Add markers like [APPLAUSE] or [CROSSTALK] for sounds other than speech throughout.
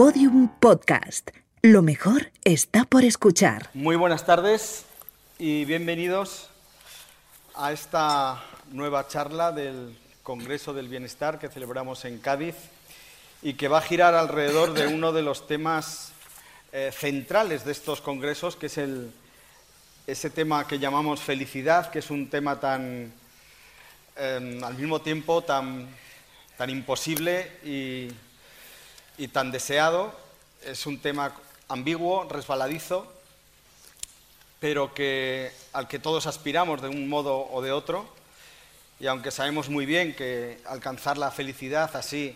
Podium Podcast. Lo mejor está por escuchar. Muy buenas tardes y bienvenidos a esta nueva charla del Congreso del Bienestar que celebramos en Cádiz y que va a girar alrededor de uno de los temas eh, centrales de estos congresos, que es el, ese tema que llamamos felicidad, que es un tema tan, em, al mismo tiempo, tan, tan imposible y, y tan deseado. Es un tema ambiguo, resbaladizo, pero que, al que todos aspiramos de un modo o de otro. Y aunque sabemos muy bien que alcanzar la felicidad así,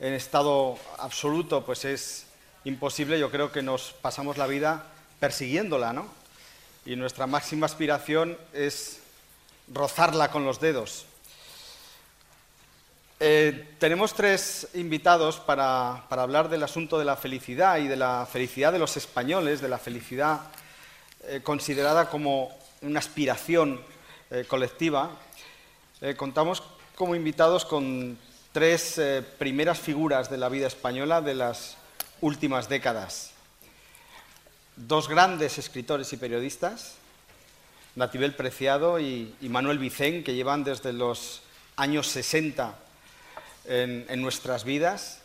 en estado absoluto, pues es imposible, yo creo que nos pasamos la vida persiguiéndola, ¿no? Y nuestra máxima aspiración es rozarla con los dedos. Eh, tenemos tres invitados para, hablar del asunto de la felicidad y de la felicidad de los españoles, de la felicidad eh, considerada como una aspiración eh, colectiva. Contamos como invitados con tres primeras figuras de la vida española de las últimas décadas. Dos grandes escritores y periodistas, Natibel Preciado y, y Manuel Vicén, que llevan desde los años 60 en, nuestras vidas,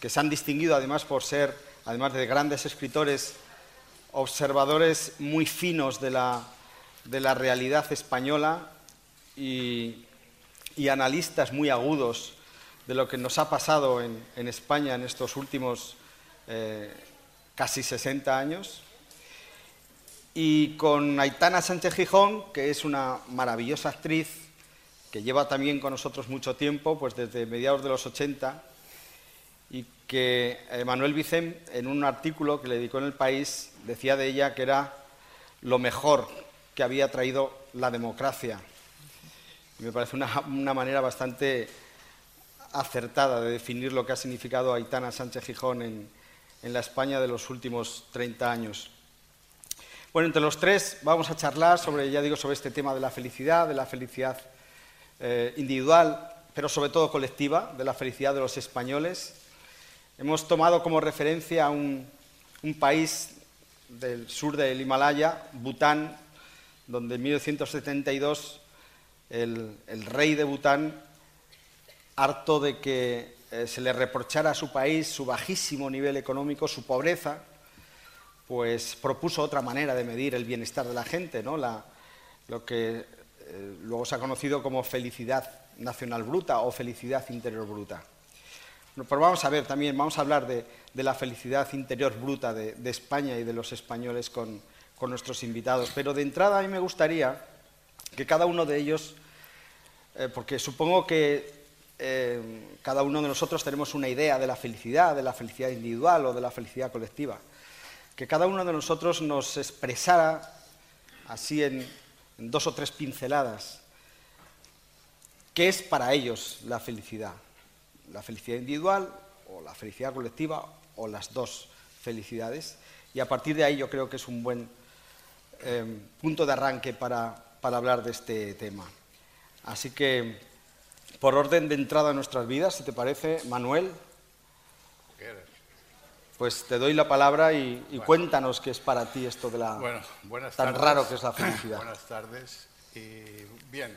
que se han distinguido además por ser, además de grandes escritores, observadores muy finos de la, de la realidad española y, y, analistas muy agudos de lo que nos ha pasado en, en España en estos últimos eh, casi 60 años. Y con Aitana Sánchez Gijón, que es una maravillosa actriz, que lleva también con nosotros mucho tiempo, pues desde mediados de los 80, y que eh, Manuel Vicen, en un artículo que le dedicó en El País, decía de ella que era lo mejor que había traído la democracia. Y me parece una, una, manera bastante acertada de definir lo que ha significado Aitana Sánchez Gijón en, en la España de los últimos 30 años. Bueno, entre los tres vamos a charlar sobre, ya digo, sobre este tema de la felicidad, de la felicidad eh, individual, pero sobre todo colectiva, de la felicidad de los españoles. Hemos tomado como referencia a un, un país del sur del Himalaya, Bután, donde en 1972 el, el rey de Bután, harto de que eh, se le reprochara a su país su bajísimo nivel económico, su pobreza, pues propuso otra manera de medir el bienestar de la gente, ¿no? la, lo que eh, luego se ha conocido como felicidad nacional bruta o felicidad interior bruta. Pero vamos a ver también, vamos a hablar de, de la felicidad interior bruta de, de, España y de los españoles con, con, nuestros invitados. Pero de entrada a mí me gustaría que cada uno de ellos, eh, porque supongo que eh, cada uno de nosotros tenemos una idea de la felicidad, de la felicidad individual o de la felicidad colectiva, que cada uno de nosotros nos expresara así en, dos o tres pinceladas qué es para ellos la felicidad la felicidad individual o la felicidad colectiva o las dos felicidades. Y a partir de ahí yo creo que es un buen eh, punto de arranque para, para, hablar de este tema. Así que, por orden de entrada a nuestras vidas, si te parece, Manuel, pues te doy la palabra y, y bueno. cuéntanos qué es para ti esto de la bueno, tan tardes. raro que es la felicidad. [CLEARS THROAT] Buenas tardes. Y bien,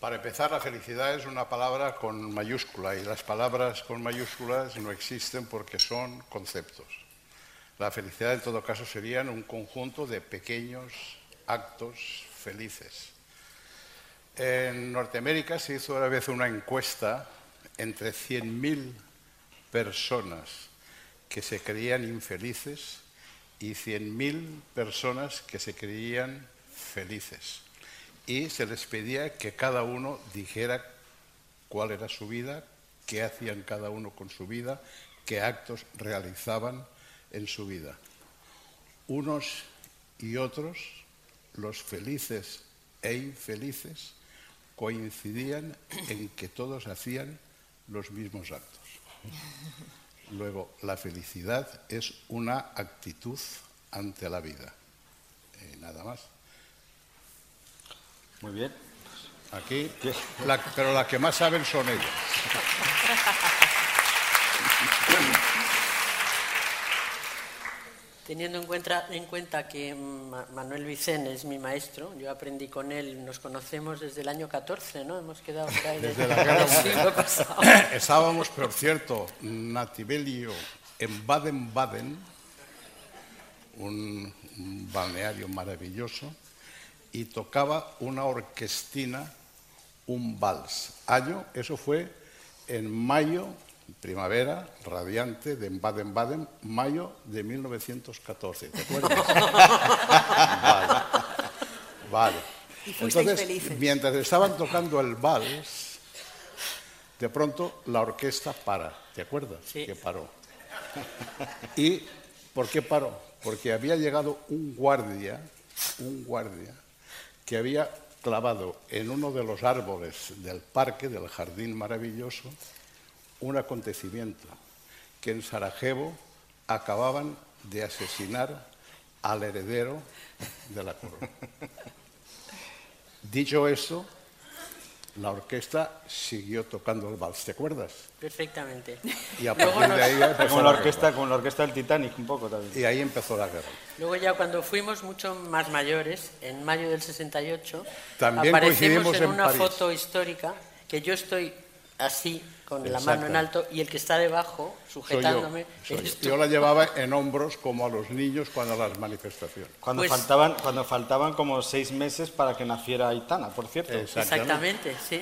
para empezar, la felicidad es una palabra con mayúscula y las palabras con mayúsculas no existen porque son conceptos. La felicidad, en todo caso, serían un conjunto de pequeños actos felices. En Norteamérica se hizo una vez una encuesta entre 100.000 personas que se creían infelices y 100.000 personas que se creían felices y se les pedía que cada uno dijera cuál era su vida, qué hacían cada uno con su vida, qué actos realizaban en su vida. Unos y otros, los felices e infelices, coincidían en que todos hacían los mismos actos. Luego, la felicidad es una actitud ante la vida. Eh, nada más. Muy bien. Aquí, la, pero las que más saben son ellas. [LAUGHS] Teniendo en cuenta, en cuenta que Manuel Vicente es mi maestro, yo aprendí con él, nos conocemos desde el año 14, ¿no? Hemos quedado por ahí desde, la guerra siglo pasado. [COUGHS] Estábamos, por cierto, Nativelio en Baden-Baden, un, un balneario maravilloso, y tocaba una orquestina, un vals. Año, eso fue en mayo primavera radiante de Baden-Baden, mayo de 1914. ¿Te acuerdas? [LAUGHS] vale. vale. Entonces, mientras estaban tocando el vals, de pronto la orquesta para. ¿Te acuerdas? Sí. Que paró. [LAUGHS] ¿Y por qué paró? Porque había llegado un guardia, un guardia, que había clavado en uno de los árboles del parque, del jardín maravilloso, un acontecimiento que en Sarajevo acababan de asesinar al heredero de la corona. [LAUGHS] Dicho eso, la orquesta siguió tocando el vals, ¿te acuerdas? Perfectamente. Y a partir de ahí empezó la, orquesta, con la orquesta del Titanic un poco también. Y ahí empezó la guerra. Luego ya cuando fuimos mucho más mayores, en mayo del 68, también aparecemos en, una foto histórica que yo estoy así con la mano en alto y el que está debajo sujetándome. Yo. yo. la llevaba en hombros como a los niños cuando las manifestaciones. Cuando, Pues- faltaban, cuando faltaban como seis meses para que naciera Aitana, por cierto. Exactamente, sí.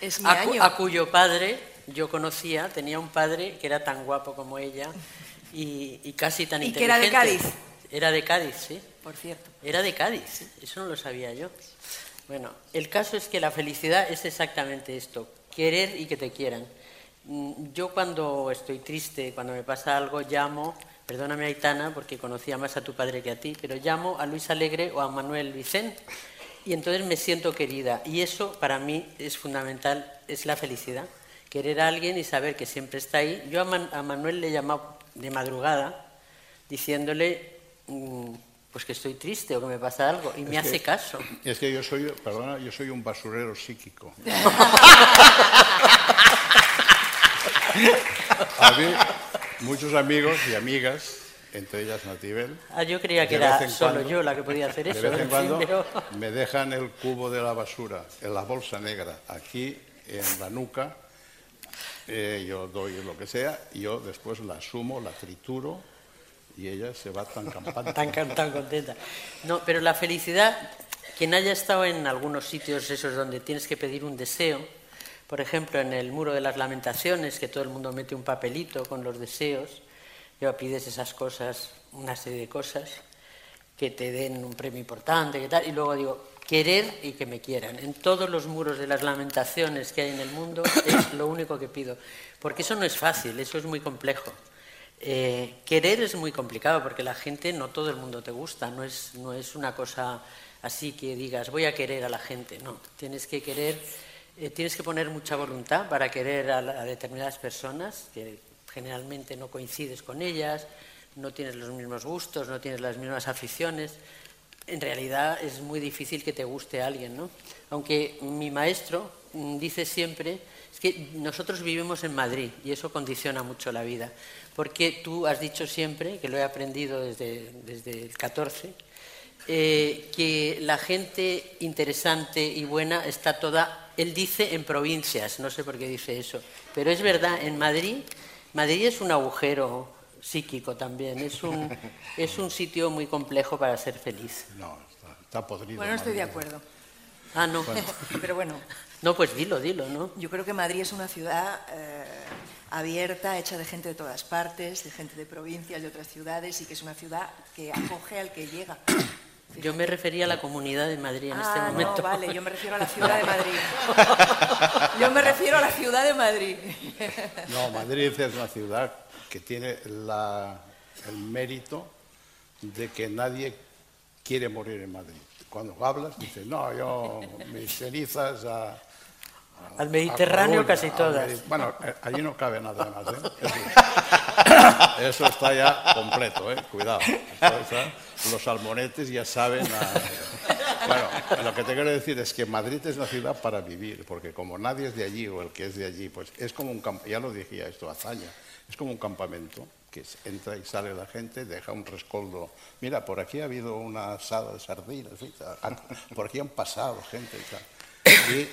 Es mi A, año. a cuyo padre yo conocía, tenía un padre que era tan guapo como ella y, y casi tan Y que era de inteligente. Cádiz. Era de Cádiz, sí. Por cierto. Era de Cádiz, eso no lo sabía yo. Bueno, el caso es que la felicidad es exactamente esto, querer y que te quieran. Mm, Yo cuando estoy triste, cuando me pasa algo, llamo, perdóname Aitana, porque conocía más a tu padre que a ti, pero llamo a Luis Alegre o a Manuel Vicente y entonces me siento querida. Y eso para mí es fundamental, es la felicidad. Querer a alguien y saber que siempre está ahí. Yo a, Man- a Manuel le he llamado de madrugada diciéndole mm, pues que estoy triste o que me pasa algo y me que- hace caso. Es que yo soy, perdona, yo soy un basurero psíquico. [LAUGHS] A mí, muchos amigos y amigas, entre ellas Natibel, Ah, yo creía que de era solo cuando- yo la que podía hacer de eso. vez en cuando pero- me dejan el cubo de la basura en la bolsa negra, aquí en la nuca, eh, yo doy lo que sea, y yo después la sumo, la trituro, y ella se va tan tan, tan contenta. No, pero la felicidad, quien haya estado en algunos sitios esos donde tienes que pedir un deseo, por ejemplo en el muro de las lamentaciones, que todo el mundo mete un papelito con los deseos, y pides esas cosas, una serie de cosas, que te den un premio importante, que tal, y luego digo, querer y que me quieran. En todos los muros de las lamentaciones que hay en el mundo es lo único que pido, porque eso no es fácil, eso es muy complejo. Eh, querer es muy complicado porque la gente, no todo el mundo te gusta, no es, no es una cosa así que digas voy a querer a la gente, no, tienes que querer, eh, tienes que poner mucha voluntad para querer a, determinadas personas que generalmente no coincides con ellas, no tienes los mismos gustos, no tienes las mismas aficiones. En realidad es muy difícil que te guste alguien, ¿no? Aunque mi maestro mm, dice siempre, es que nosotros vivimos en Madrid y eso condiciona mucho la vida, porque tú has dicho siempre, que lo he aprendido desde, desde el 14, eh, que la gente interesante y buena está toda, él dice en provincias, no sé por qué dice eso, pero es verdad, en Madrid, Madrid es un agujero psíquico también, es un, [LAUGHS] es un sitio muy complejo para ser feliz. No, está, está podrido. Bueno, no estoy de Madrid. acuerdo. Ah, no. [LAUGHS] Pero bueno, No, pues dilo, dilo, ¿no? yo creo que Madrid es una ciudad eh, abierta, hecha de gente de todas partes, de gente de provincias, de otras ciudades, y que es una ciudad que acoge al que llega. [COUGHS] Yo me refería a la comunidad de Madrid en este ah, momento. no, vale, [LAUGHS] [LAUGHS] yo me refiero a la ciudad de Madrid. Yo me refiero a la ciudad de Madrid. No, Madrid es una ciudad que tiene la- el mérito de que nadie quiere morir en Madrid. Cuando hablas, dices, no, yo, mis cenizas a, Al Mediterráneo Coruña, casi todas. Medi- Bueno, eh, allí no cabe nada más. ¿eh? [LAUGHS] Eso, está ya completo, ¿eh? cuidado. Está- los salmonetes ya saben. a- Bueno, lo que te quiero decir es que Madrid es una ciudad para vivir, porque como nadie es de allí o el que es de allí, pues es como un campo, ya lo decía esto, hazaña, es como un campamento que que entra y sale la gente, deja un rescoldo. Mira, por aquí ha habido una asada de sardinas, por aquí han pasado gente y tal.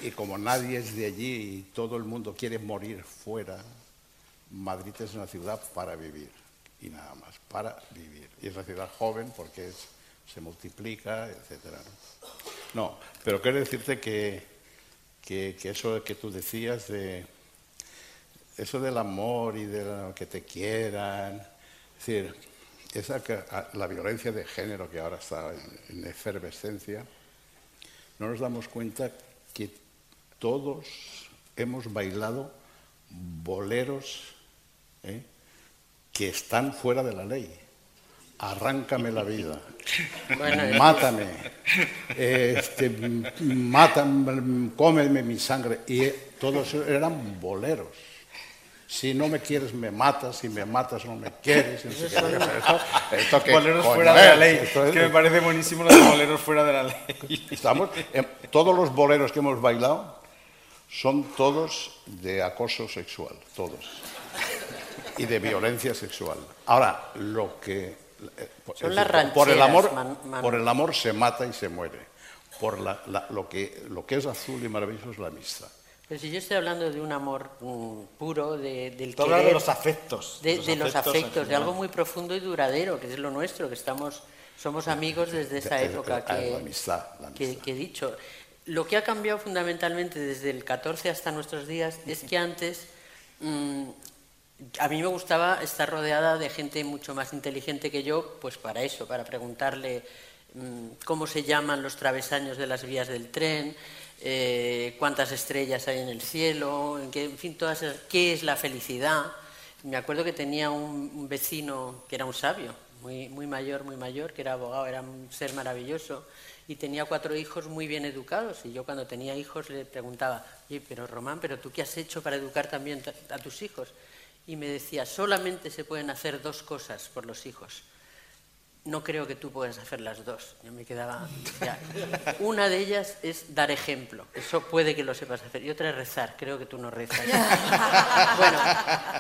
Y, como nadie es de allí y todo el mundo quiere morir fuera, Madrid es una ciudad para vivir y nada más, para vivir. Y es una ciudad joven porque se multiplica, etc. ¿no? pero quiero decirte que, que, eso que tú decías de eso del amor y de que te quieran, es decir, esa, la violencia de género que ahora está en, efervescencia, no nos damos cuenta que todos hemos bailado boleros ¿eh? que están fuera de la ley. Arráncame la vida, mátame, este, mátame, cómeme mi sangre. Y todos eran boleros. Si no me quieres, me matas. Si me matas, no me quieres. boleros fuera de la ley. que me parece buenísimo los boleros fuera de la ley. Estamos, todos los boleros que hemos bailado son todos de acoso sexual, todos. Y de violencia sexual. Ahora, lo que... Eh, son las por, el amor, por el amor se mata y se muere. Por lo, que, lo que es azul y maravilloso es la amistad. Pero si yo estoy hablando de un amor mm, puro, de, del querer, de los afectos. De, los afectos, de algo muy profundo y duradero, que es lo nuestro, que estamos, somos amigos desde esa época que, que, he dicho. Lo que ha cambiado fundamentalmente desde el 14 hasta nuestros días es que antes mm, a mí me gustaba estar rodeada de gente mucho más inteligente que yo, pues para eso, para preguntarle mm, cómo se llaman los travesaños de las vías del tren, eh, cuántas estrellas hay en el cielo, en, en fin, todas qué es la felicidad. Me acuerdo que tenía un, vecino que era un sabio, muy, muy mayor, muy mayor, que era abogado, era un ser maravilloso, y tenía cuatro hijos muy bien educados. Y yo cuando tenía hijos le preguntaba, oye, pero Román, ¿pero tú qué has hecho para educar también a tus hijos? Y me decía, solamente se pueden hacer dos cosas por los hijos no creo que tú puedas hacer las dos. Yo me quedaba. Una de ellas es dar ejemplo. Eso puede que lo sepas hacer. Y otra es rezar. Creo que tú no rezas. [LAUGHS] bueno,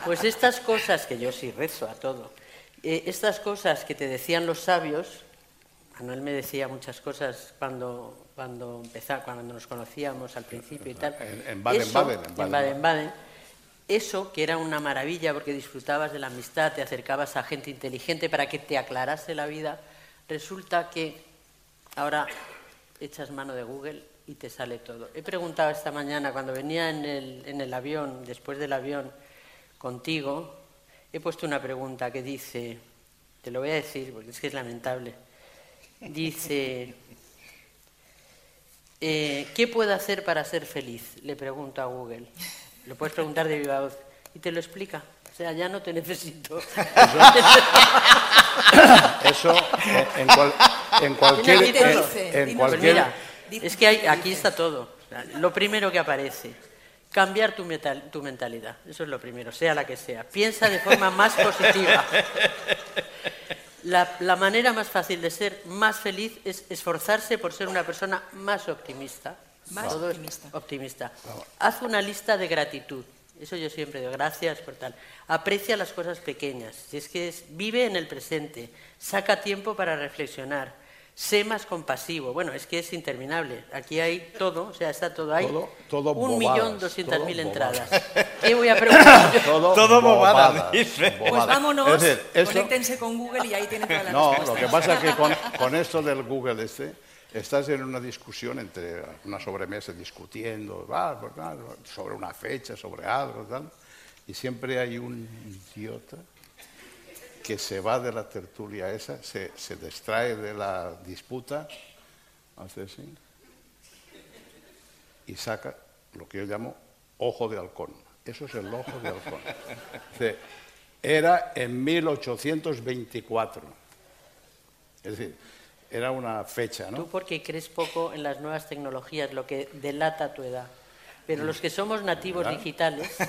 pues estas cosas que yo sí rezo a todo. Eh, estas cosas que te decían los sabios. Manuel me decía muchas cosas cuando cuando empezaba, cuando nos conocíamos al principio y tal. En Baden-Baden. En Baden-Baden eso, que era una maravilla porque disfrutabas de la amistad, te acercabas a gente inteligente para que te aclarase la vida, resulta que ahora echas mano de Google y te sale todo. He preguntado esta mañana, cuando venía en el, en el avión, después del avión, contigo, he puesto una pregunta que dice, te lo voy a decir porque es que es lamentable, dice, eh, ¿qué puedo hacer para ser feliz? Le pregunto a Google. Lo puedes preguntar de viva voz y te lo explica. O sea, ya no te necesito. [LAUGHS] Eso, en, cualquier... En, pues mira, es que aquí está todo. Lo primero que aparece, cambiar tu, tu mentalidad. Eso es lo primero, sea la que sea. Piensa de forma más positiva. La, la, manera más fácil de ser más feliz es esforzarse por ser una persona más optimista. Más optimista. optimista. Haz una lista de gratitud. Eso yo siempre digo, gracias por tal. Aprecia las cosas pequeñas. Si es que vive en el presente, saca tiempo para reflexionar, sé más compasivo. Bueno, es que es interminable. Aquí hay todo, o sea, está todo ahí. Todo, Un millón doscientas mil entradas. [LAUGHS] ¿Qué voy a preguntar? todo, todo bobadas, Pues vámonos, conéctense con Google y ahí tienen toda la No, lo que pasa es que con, con esto del Google este estás en una discusión entre una sobremesa discutiendo sobre una fecha, sobre algo, y siempre hay un idiota que se va de la tertulia esa, se, se distrae de la disputa, hace así, y saca lo que yo llamo ojo de halcón. Eso es el ojo de halcón. Era en 1824. Es decir, era una fecha, ¿no? Tú porque crees poco en las nuevas tecnologías, lo que delata tu edad. Pero los que somos nativos digitales... [LAUGHS]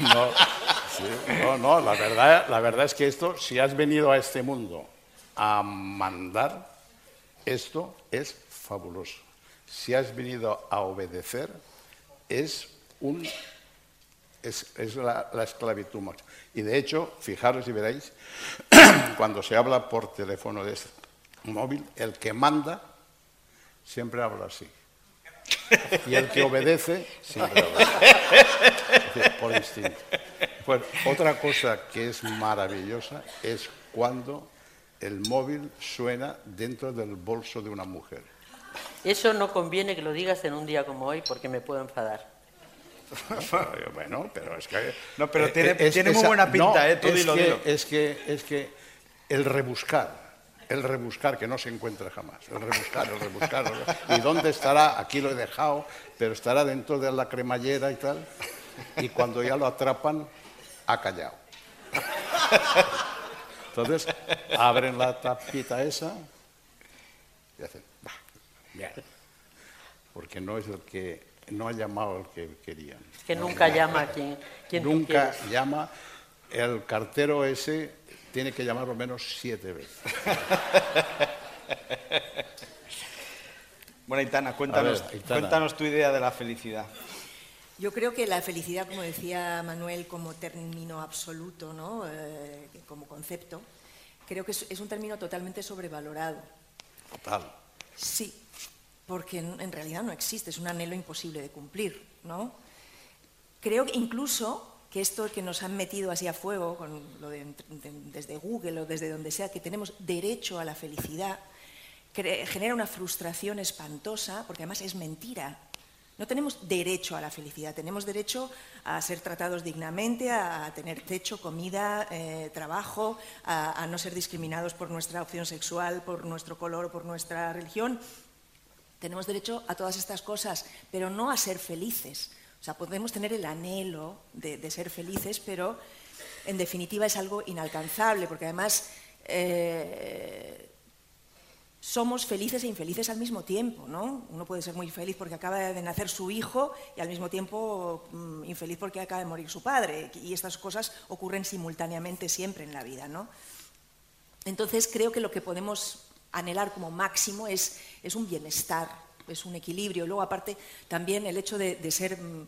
no, no, la verdad, la verdad es que esto, si has venido a este mundo a mandar, esto es fabuloso. Si has venido a obedecer, es un Es, la, la esclavitud máxima. Y de hecho, fijaros y veréis, [CLEARS THROAT] cuando se habla por teléfono de este móvil, el que manda siempre habla así. Y el que obedece siempre habla así. Por instinto. Otra cosa que es maravillosa es cuando el móvil suena dentro del bolso de una mujer. Eso no conviene que lo digas en un día como hoy porque me puedo enfadar. [LAUGHS] Bueno, pero es que... No, pero eh, tiene- eh, tiene muy buena pinta, no, eh, tú es dilo, que, dilo. Es que, es que el rebuscar, el rebuscar que no se encuentra jamás, el rebuscar, el rebuscar, el rebuscar. ¿Y dónde estará? Aquí lo he dejado, pero estará dentro de la cremallera y tal. Y cuando ya lo atrapan, ha callado. [LAUGHS] Entonces, abren la tapita esa y hacen, "Bah, bien", porque no es el que, no ha llamado el que querían. Es que nunca llama a quien, quien Nunca llama, el cartero ese tiene que llamar al menos siete veces. Bueno, Aitana, cuéntanos, ver, cuéntanos tu idea de la felicidad. Yo creo que la felicidad, como decía Manuel, como término absoluto, ¿no? Eh, como concepto, creo que es, es un término totalmente sobrevalorado. Total. Sí, porque en, realidad no existe, es un anhelo imposible de cumplir, ¿no? Creo que incluso que esto que nos han metido así a fuego, con lo de- de- desde Google o desde donde sea, que tenemos derecho a la felicidad, genera una frustración espantosa, porque además es mentira. No tenemos derecho a la felicidad, tenemos derecho a ser tratados dignamente, a tener techo, comida, eh, trabajo, a, a no ser discriminados por nuestra opción sexual, por nuestro color o por nuestra religión. Tenemos derecho a todas estas cosas, pero no a ser felices. O sea, podemos tener el anhelo de, ser felices, pero en definitiva es algo inalcanzable, porque además eh, somos felices e infelices al mismo tiempo, ¿no? Uno puede ser muy feliz porque acaba de nacer su hijo y al mismo tiempo mm, infeliz porque acaba de morir su padre. Y estas cosas ocurren simultáneamente siempre en la vida, ¿no? Entonces creo que lo que podemos anhelar como máximo es, es un bienestar, es un equilibrio. Luego, aparte, también el hecho de, de ser mm,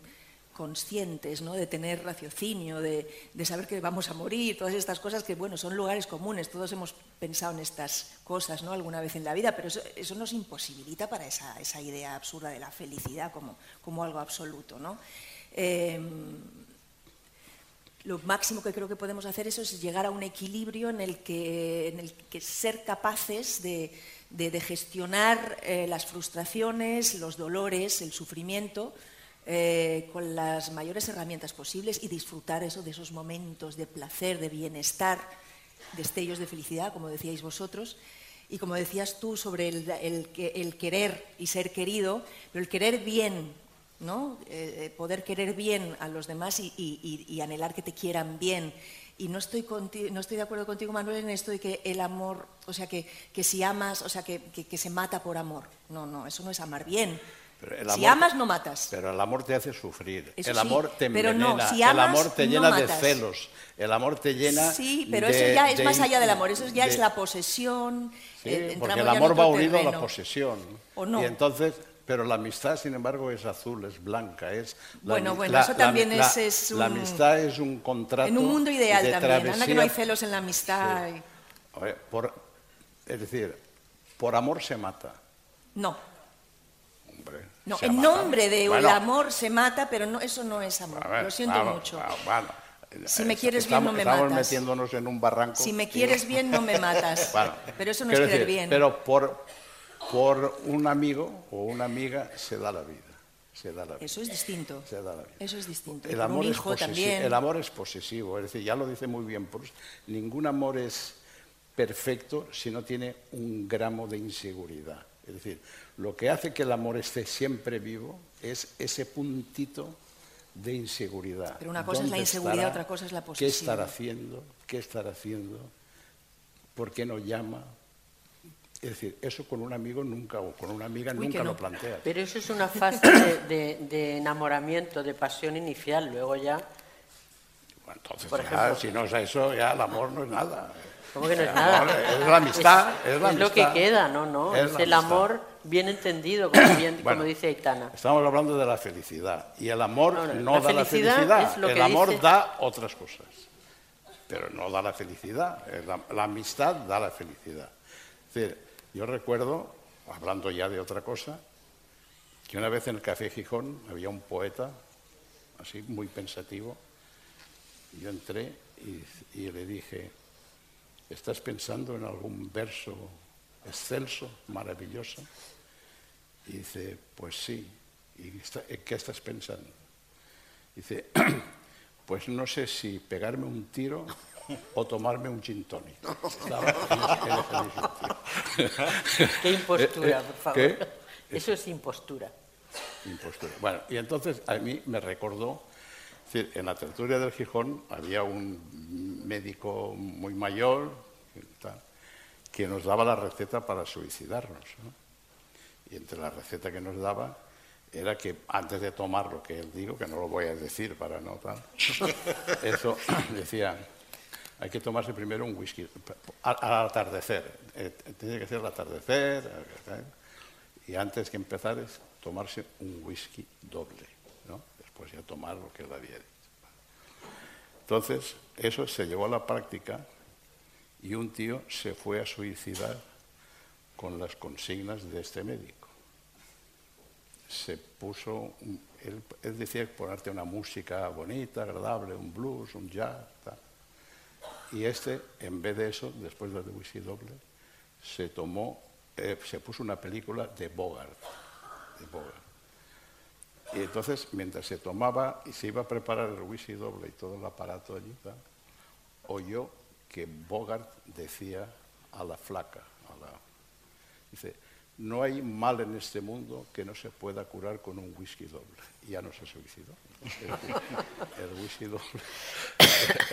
conscientes, ¿no? de tener raciocinio, de, de saber que vamos a morir, todas estas cosas que, bueno, son lugares comunes. Todos hemos pensado en estas cosas ¿no? alguna vez en la vida, pero eso, eso nos imposibilita para esa, esa idea absurda de la felicidad como, como algo absoluto. ¿no? Eh, lo máximo que creo que podemos hacer eso es llegar a un equilibrio en el que, en el que ser capaces de, de- gestionar eh, las frustraciones, los dolores, el sufrimiento eh, con las mayores herramientas posibles y disfrutar eso de esos momentos de placer, de bienestar, destellos de felicidad, como decíais vosotros. Y como decías tú sobre el, el querer y ser querido, pero el querer bien, ¿no? Eh, eh, poder querer bien a los demás y, y- y- y anhelar que te quieran bien. Y no estoy, no estoy de acuerdo contigo, Manuel, en esto de que el amor, o sea, que, que si amas, o sea, que, que- que se mata por amor. No, no, eso no es amar bien. Pero el si amor- amas, no matas. Pero el amor te hace sufrir. Eso el sí, amor te pero no, envenena. si el amas, amor te no llena de celos. El amor te llena. Sí, pero de- eso ya es de más allá del amor, eso ya de- es la posesión. Sí, eh, porque el amor va unido a la posesión. ¿O no? Y entonces, pero la amistad, sin embargo, es azul, es blanca, es. la Bueno, bueno, la- eso la- también la- es- es La un- amistad es un contrato. En un mundo ideal de también. Anda que no hay celos en la amistad. y- A ver, por- es decir, por amor se mata. No, Hombre, no. En mata. nombre del Bueno, amor se mata, pero no, eso no es amor. ver, Lo siento vamos, mucho. vamos. Si me Eh, quieres bien, estamos, no me estamos matas. metiéndonos en un barranco. Si me quieres bien, no me [LAUGHS] matas. Bueno, pero eso no es querer decir, bien. Pero por, por un amigo o una amiga se da la vida. Se da la vida. Eso es distinto. se da la vida. Eso es distinto. El amor, es hijo también. el amor es posesivo, es decir, ya lo dice muy bien Proust, ningún amor es perfecto si no tiene un gramo de inseguridad. Es decir, lo que hace que el amor esté siempre vivo es ese puntito de inseguridad. Pero una cosa es la ¿Dónde inseguridad, estará? otra cosa es la ¿Qué posesión. estará haciendo? ¿Qué estará haciendo? ¿Por qué no llama? Es decir, eso con un amigo nunca o con una amiga Uy, nunca no. lo planteas. Pero eso es una [LAUGHS] fase de, de- de enamoramiento, de pasión inicial. Luego ya, Bueno, entonces, Por ya, ejemplo- si no es eso, ya el amor no es nada. ¿Cómo que no es nada? Es la amistad, es, la lo que queda, no, no. Es Es, el amor bien entendido, como, bien- [COUGHS] como dice Aitana. Estamos hablando de la felicidad. Y el amor No, no, no, la da la felicidad es lo el que amor dice- da otras cosas. Pero no da la felicidad. La, la amistad da la felicidad. Es decir, yo recuerdo, hablando ya de otra cosa, que una vez en el Café Gijón había un poeta, así muy pensativo, y yo entré y, le dije, ¿estás pensando en algún verso excelso, maravilloso? Y dice, pues sí. ¿Y en qué estás pensando? Dice, [CLEARS THROAT] pues no sé si pegarme un tiro o tomarme un gin tonic. Qué impostura, Eh, eh, por favor. ¿qué? Eso es impostura. Impostura. Bueno, y entonces a mí me recordó, es decir, en la tertulia del Gijón había un médico muy mayor tal, que nos daba la receta para suicidarnos. ¿no? Y entre la receta que nos daba era que antes de tomar lo que él dijo, que no lo voy a decir para no tal, [LAUGHS] eso decía, hay que tomarse primero un whisky al, atardecer. Eh, tiene que ser al atardecer. y antes que empezar es tomarse un whisky doble, ¿no? Después ya tomar lo que había dicho. Entonces, eso se llevó a la práctica y un tío se fue a suicidar con las consignas de este médico. Se puso, él, él decía ponerte una música bonita, agradable, un blues, un jazz, tal. Y este, en vez de eso, después del whisky doble, se tomó, eh, se puso una película de Bogart, de. Y entonces, mientras se tomaba y se iba a preparar el whisky doble y todo el aparato allí, oyó que Bogart decía a la flaca, a la- dice, no hay mal en este mundo que no se pueda curar con un whisky doble. Ya no se suicidó. El whisky doble,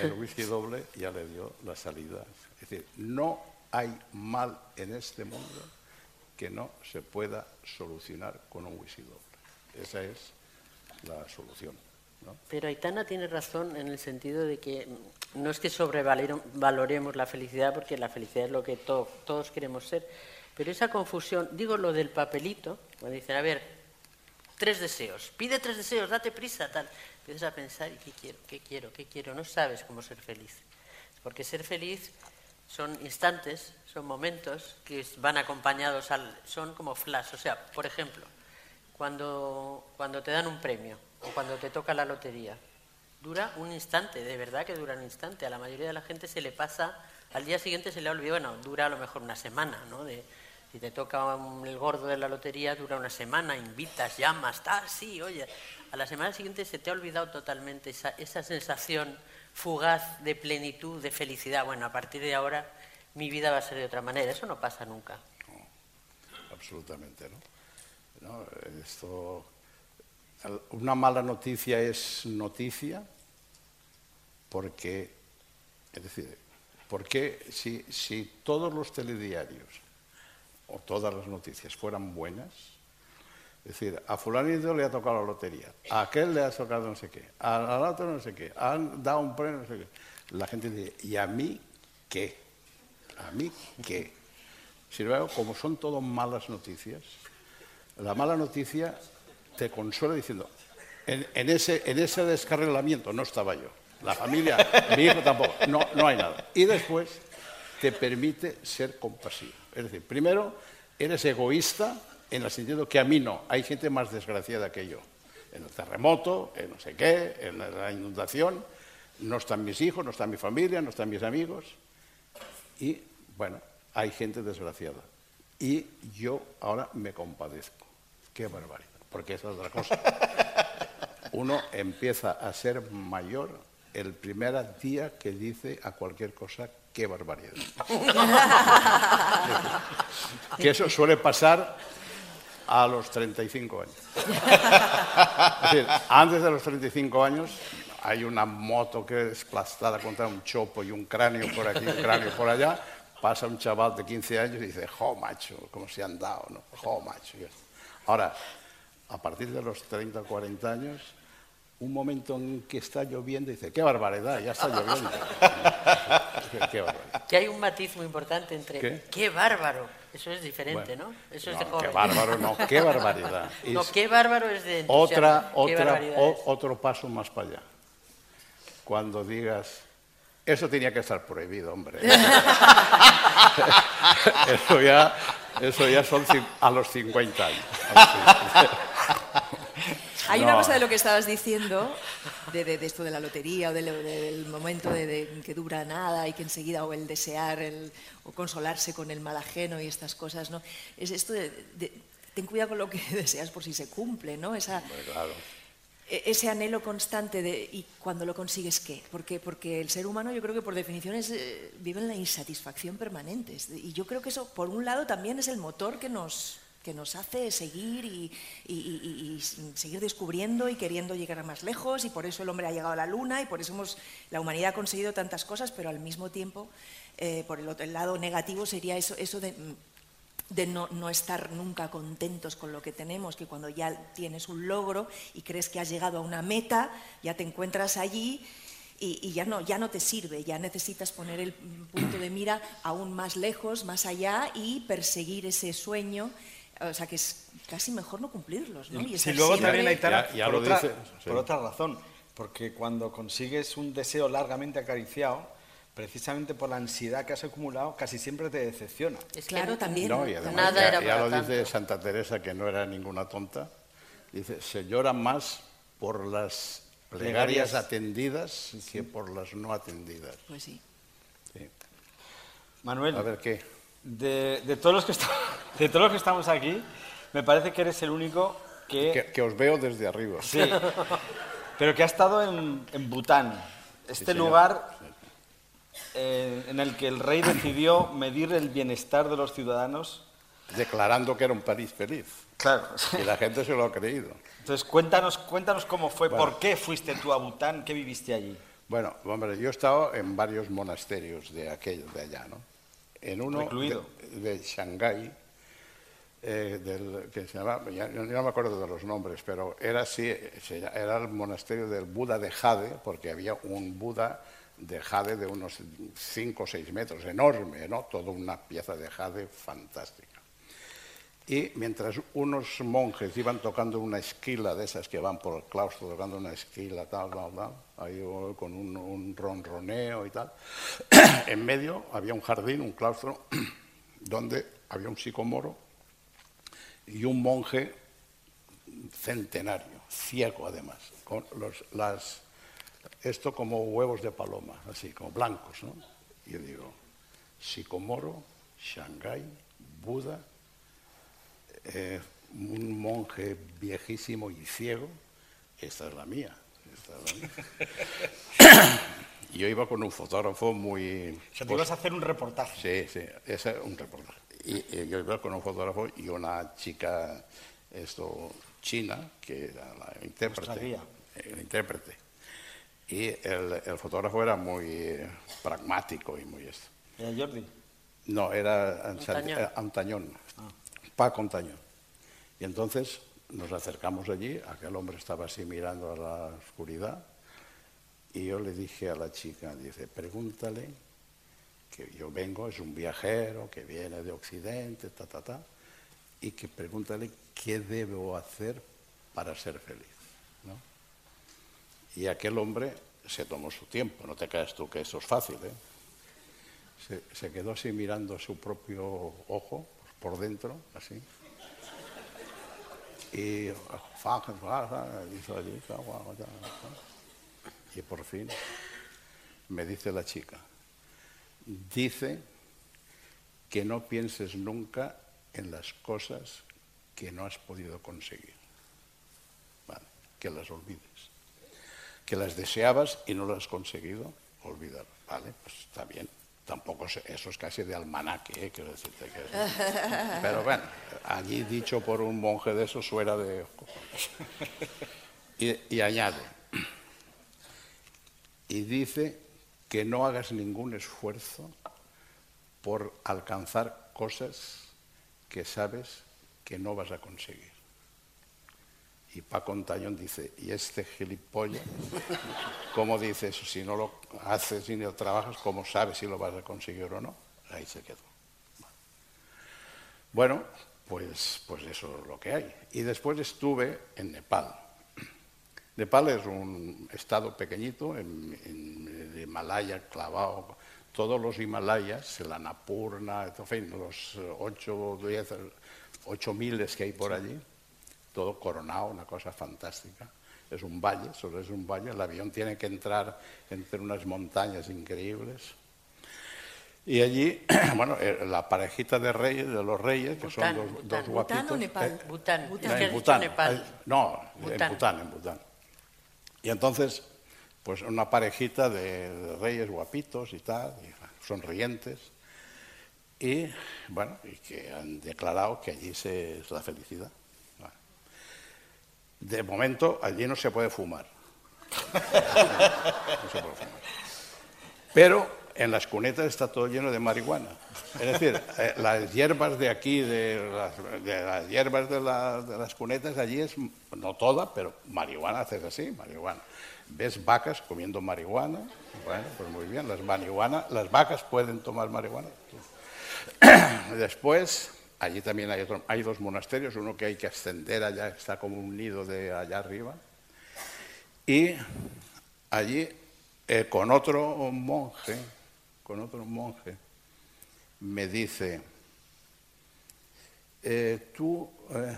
el whisky doble ya le dio la salida. Es decir, no hay mal en este mundo que no se pueda solucionar con un whisky doble. Esa es la solución. Pero Aitana tiene razón en el sentido de que no es que sobrevaloremos la felicidad, porque la felicidad es lo que to- todos queremos ser, pero esa confusión, digo lo del papelito, cuando dicen, a ver, tres deseos, pide tres deseos, date prisa, tal, empiezas a pensar, ¿y qué quiero? ¿Qué quiero? ¿Qué quiero? No sabes cómo ser feliz. Porque ser feliz son instantes, son momentos que van acompañados, al, son como flash. O sea, por ejemplo, cuando, cuando te dan un premio o cuando te toca la lotería, dura un instante, de verdad que dura un instante. A la mayoría de la gente se le pasa, al día siguiente se le ha olvidado, bueno, dura a lo mejor una semana, ¿no? De, si te toca el gordo de la lotería, dura una semana, invitas, llamas, tal, sí, oye. A la semana siguiente se te ha olvidado totalmente esa, sensación fugaz de plenitud, de felicidad. Bueno, a partir de ahora mi vida va a ser de otra manera. Eso no pasa nunca. absolutamente, ¿no? ¿No? Esto, una mala noticia es noticia porque, es decir, porque si todos los telediarios o todas las noticias fueran buenas, es decir, a fulanito le ha tocado la lotería, a aquel le ha tocado no sé qué, al otro no sé qué, han dado un premio no sé qué. La gente dice, ¿y a mí qué? ¿A mí qué? Sin embargo, como son todo malas noticias, la mala noticia te consuela diciendo, en, en ese, en ese descarrilamiento no estaba yo, la familia, mi hijo tampoco, no, no hay nada. Y después te permite ser compasivo. Es decir, primero, eres egoísta en el sentido que a mí no, hay gente más desgraciada que yo. En el terremoto, en no sé qué, en la inundación, no están mis hijos, no está mi familia, no están mis amigos. Y bueno, hay gente desgraciada. Y yo ahora me compadezco. Qué barbaridad. Porque esa es otra cosa. Uno empieza a ser mayor el primer día que dice a cualquier cosa qué barbaridad. [LAUGHS] que eso suele pasar a los 35 años. Es decir, antes de los 35 años hay una moto que es aplastada contra un chopo y un cráneo por aquí, un cráneo por allá. Pasa un chaval de 15 años y dice, jo, macho, como se han dado, ¿no? Jo, macho. Ahora, a partir de los 30 o 40 años, un momento en que está lloviendo y dice, qué barbaridad, ya está lloviendo. [LAUGHS] qué barbaridad. Que hay un matiz muy importante entre ¿Qué? qué, bárbaro, eso es diferente, Bueno, ¿no? Eso es no, de joven. qué bárbaro, no, qué barbaridad. [LAUGHS] No, Es qué bárbaro es de otra, otra, o- es. otro paso más para allá. Cuando digas, eso tenía que estar prohibido, hombre. [LAUGHS] eso, ya, eso ya son a los 50 años. Hay No. una cosa de lo que estabas diciendo, de, de- de esto de la lotería o del, del momento de, que dura nada y que enseguida, o el desear, el, o consolarse con el mal ajeno y estas cosas, ¿no? Es esto de, ten cuidado con lo que [LAUGHS] deseas por si se cumple, ¿no? Esa, Claro. e- ese anhelo constante de y cuando lo consigues qué porque porque el ser humano yo creo que por definición es, eh, vive en la insatisfacción permanente y yo creo que eso por un lado también es el motor que nos que nos hace seguir y, seguir descubriendo y queriendo llegar más lejos y por eso el hombre ha llegado a la luna y por eso hemos la humanidad ha conseguido tantas cosas pero al mismo tiempo eh, por el, otro, lado negativo sería eso eso de no, estar nunca contentos con lo que tenemos, que cuando ya tienes un logro y crees que has llegado a una meta, ya te encuentras allí y ya, no, ya no te sirve, ya necesitas poner el punto de mira aún más lejos, más allá y perseguir ese sueño. O sea que es casi mejor no cumplirlos, ¿no? Y estar luego siempre- también, Aitana, Ya- ya por, otra, dices, sí. por otra razón, porque cuando consigues un deseo largamente acariciado, precisamente por la ansiedad que has acumulado, casi siempre te decepciona. Es Claro, también. No, y además Nada ya, era ya lo tanto. dice Santa Teresa, que no era ninguna tonta. Dice, se llora más por las plegarias Plegarias. atendidas que por las no atendidas. Pues sí. Sí. Manuel, A ver qué. de, de todos los que está- [LAUGHS] de todos los que estamos aquí, me parece que eres el único que, que. que os veo desde arriba. sí, pero que ha estado en, en Bután, este lugar eh, en el que el rey decidió medir el bienestar de los ciudadanos. Declarando que era un París feliz. Claro. Y la gente se lo ha creído. Entonces, cuéntanos, cuéntanos cómo fue, Bueno. por qué fuiste tú a Bután, qué viviste allí. Bueno, hombre, yo he estado en varios monasterios de aquello, de allá, ¿no? En uno Recluido. de, de Shanghái, eh, del, que se llamaba, ya, no me acuerdo de los nombres, pero era así, era el monasterio del Buda de Jade, porque había un Buda de Jade de unos 5 o 6 metros, enorme, ¿no? Toda una pieza de Jade fantástica. Y mientras unos monjes iban tocando una esquila de esas que van por el claustro tocando una esquila, tal, tal, tal, ahí oh, con un, un ronroneo y tal, [CLEARS THROAT] en medio había un jardín, un claustro, [CLEARS THROAT] donde había un sicomoro y un monje centenario, ciego además, con los, las, esto como huevos de paloma, así, como blancos, ¿no? Y yo digo, sicomoro, Shanghái, Buda, eh, un monje viejísimo y ciego, esta es la mía. esta es la mía. [COUGHS] yo iba con un fotógrafo muy... O sea, te ibas a hacer un reportaje. Sí, sí, ese es un reportaje. Y, y yo iba con un fotógrafo y una chica esto, china, que era la intérprete. El intérprete. Y el, el fotógrafo era muy eh, pragmático y muy esto. Eh, Jordi. No, era Antañón. eh, Antañón, Paco Antañón. Y entonces nos acercamos allí, aquel hombre estaba así mirando a la oscuridad, y yo le dije a la chica, dice, pregúntale, que yo vengo, es un viajero que viene de Occidente, ta, ta, ta, y que pregúntale qué debo hacer para ser feliz. ¿no? Y aquel hombre se tomó su tiempo, no te creas tú que eso es fácil, ¿eh? se, quedó así mirando su propio ojo por dentro, así. Y, y por fin me dice la chica, dice que no pienses nunca en las cosas que no has podido conseguir, Vale, que las olvides que las deseabas y no las has conseguido, olvidar. Vale, pues está bien. Tampoco es- eso es casi de almanaque, ¿eh? Pero bueno, allí dicho por un monje de eso suena de... Y añade, y dice que no hagas ningún esfuerzo por alcanzar cosas que sabes que no vas a conseguir. Y Paco Ontañón dice, ¿y este gilipollas? ¿Cómo dices, si no lo haces ni lo trabajas, cómo sabes si lo vas a conseguir o no? Ahí se quedó. Bueno, pues, pues eso es lo que hay. Y después estuve en Nepal. Nepal es un estado pequeñito, en, en Himalaya, clavado, todos los Himalayas, el Annapurna, en fin, los 8 o 10, 8 miles que hay por allí, todo coronado, una cosa fantástica. Es un valle, solo es un valle, el avión tiene que entrar entre unas montañas increíbles. Y allí, [CLEARS THROAT] bueno, eh, la parejita de reyes, de los reyes, que son dos, Bután, dos Bután guapitos. o Nepal? eh, Bután. Bután. Es que en Bután. Nepal. No, en Bután. Bután, en Bután. Y entonces, pues una parejita de, reyes guapitos y tal, sonrientes. Y bueno, y que han declarado que allí se, es la felicidad. De momento, allí no se puede fumar. [LAUGHS] No se puede fumar. Pero en las cunetas está todo lleno de marihuana. Es decir, eh, las hierbas de aquí, de las, hierbas de las cunetas, allí es, no toda, pero marihuana haces así, marihuana. Ves vacas comiendo marihuana, bueno, pues muy bien, las, marihuana, las vacas pueden tomar marihuana. [COUGHS] Después, allí también hay, otro- hay dos monasterios, uno que hay que ascender allá, está como un nido de allá arriba. Y allí, eh, con otro monje, con otro monje, me dice, eh, tú, eh,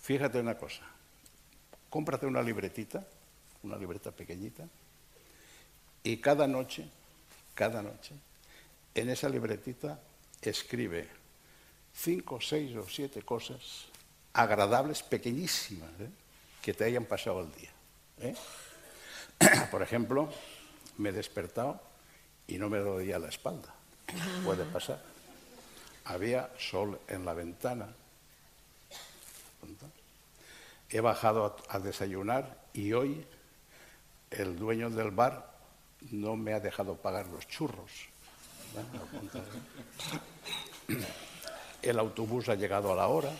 fíjate una cosa, cómprate una libretita, una libreta pequeñita, y cada noche, cada noche, en esa libretita escribe cinco, seis o siete cosas agradables, pequeñísimas, ¿eh? que te hayan pasado el día. [CLEARS THROAT] Por ejemplo, me he despertado y no me dolía la espalda. Puede pasar. Había sol en la ventana. He bajado a, desayunar y hoy el dueño del bar no me ha dejado pagar los churros. El autobús ha llegado a la hora,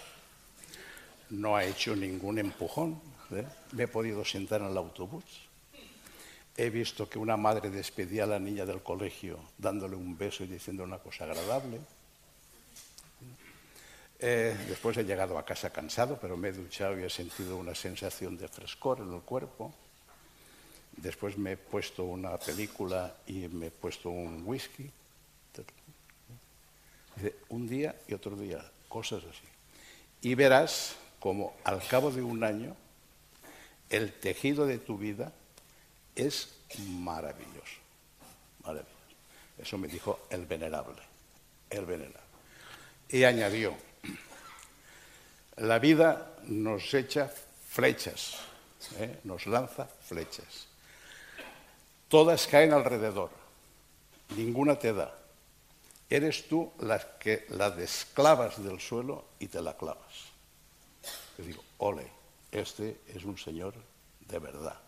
no ha hecho ningún empujón. ¿eh? Me he podido sentar en el autobús. He visto que una madre despedía a la niña del colegio dándole un beso y diciendo una cosa agradable. Eh, después he llegado a casa cansado, pero me he duchado y he sentido una sensación de frescor en el cuerpo. Después me he puesto una película y me he puesto un whisky. Un día y otro día, cosas así. Y verás como al cabo de un año el tejido de tu vida es maravilloso. Maravilloso. Eso me dijo el venerable, el venerable. Y añadió, la vida nos echa flechas, ¿eh? nos lanza flechas. Todas caen alrededor, ninguna te da. Eres tú la que la desclavas del suelo y te la clavas. Te digo, ole, este es un señor de verdad.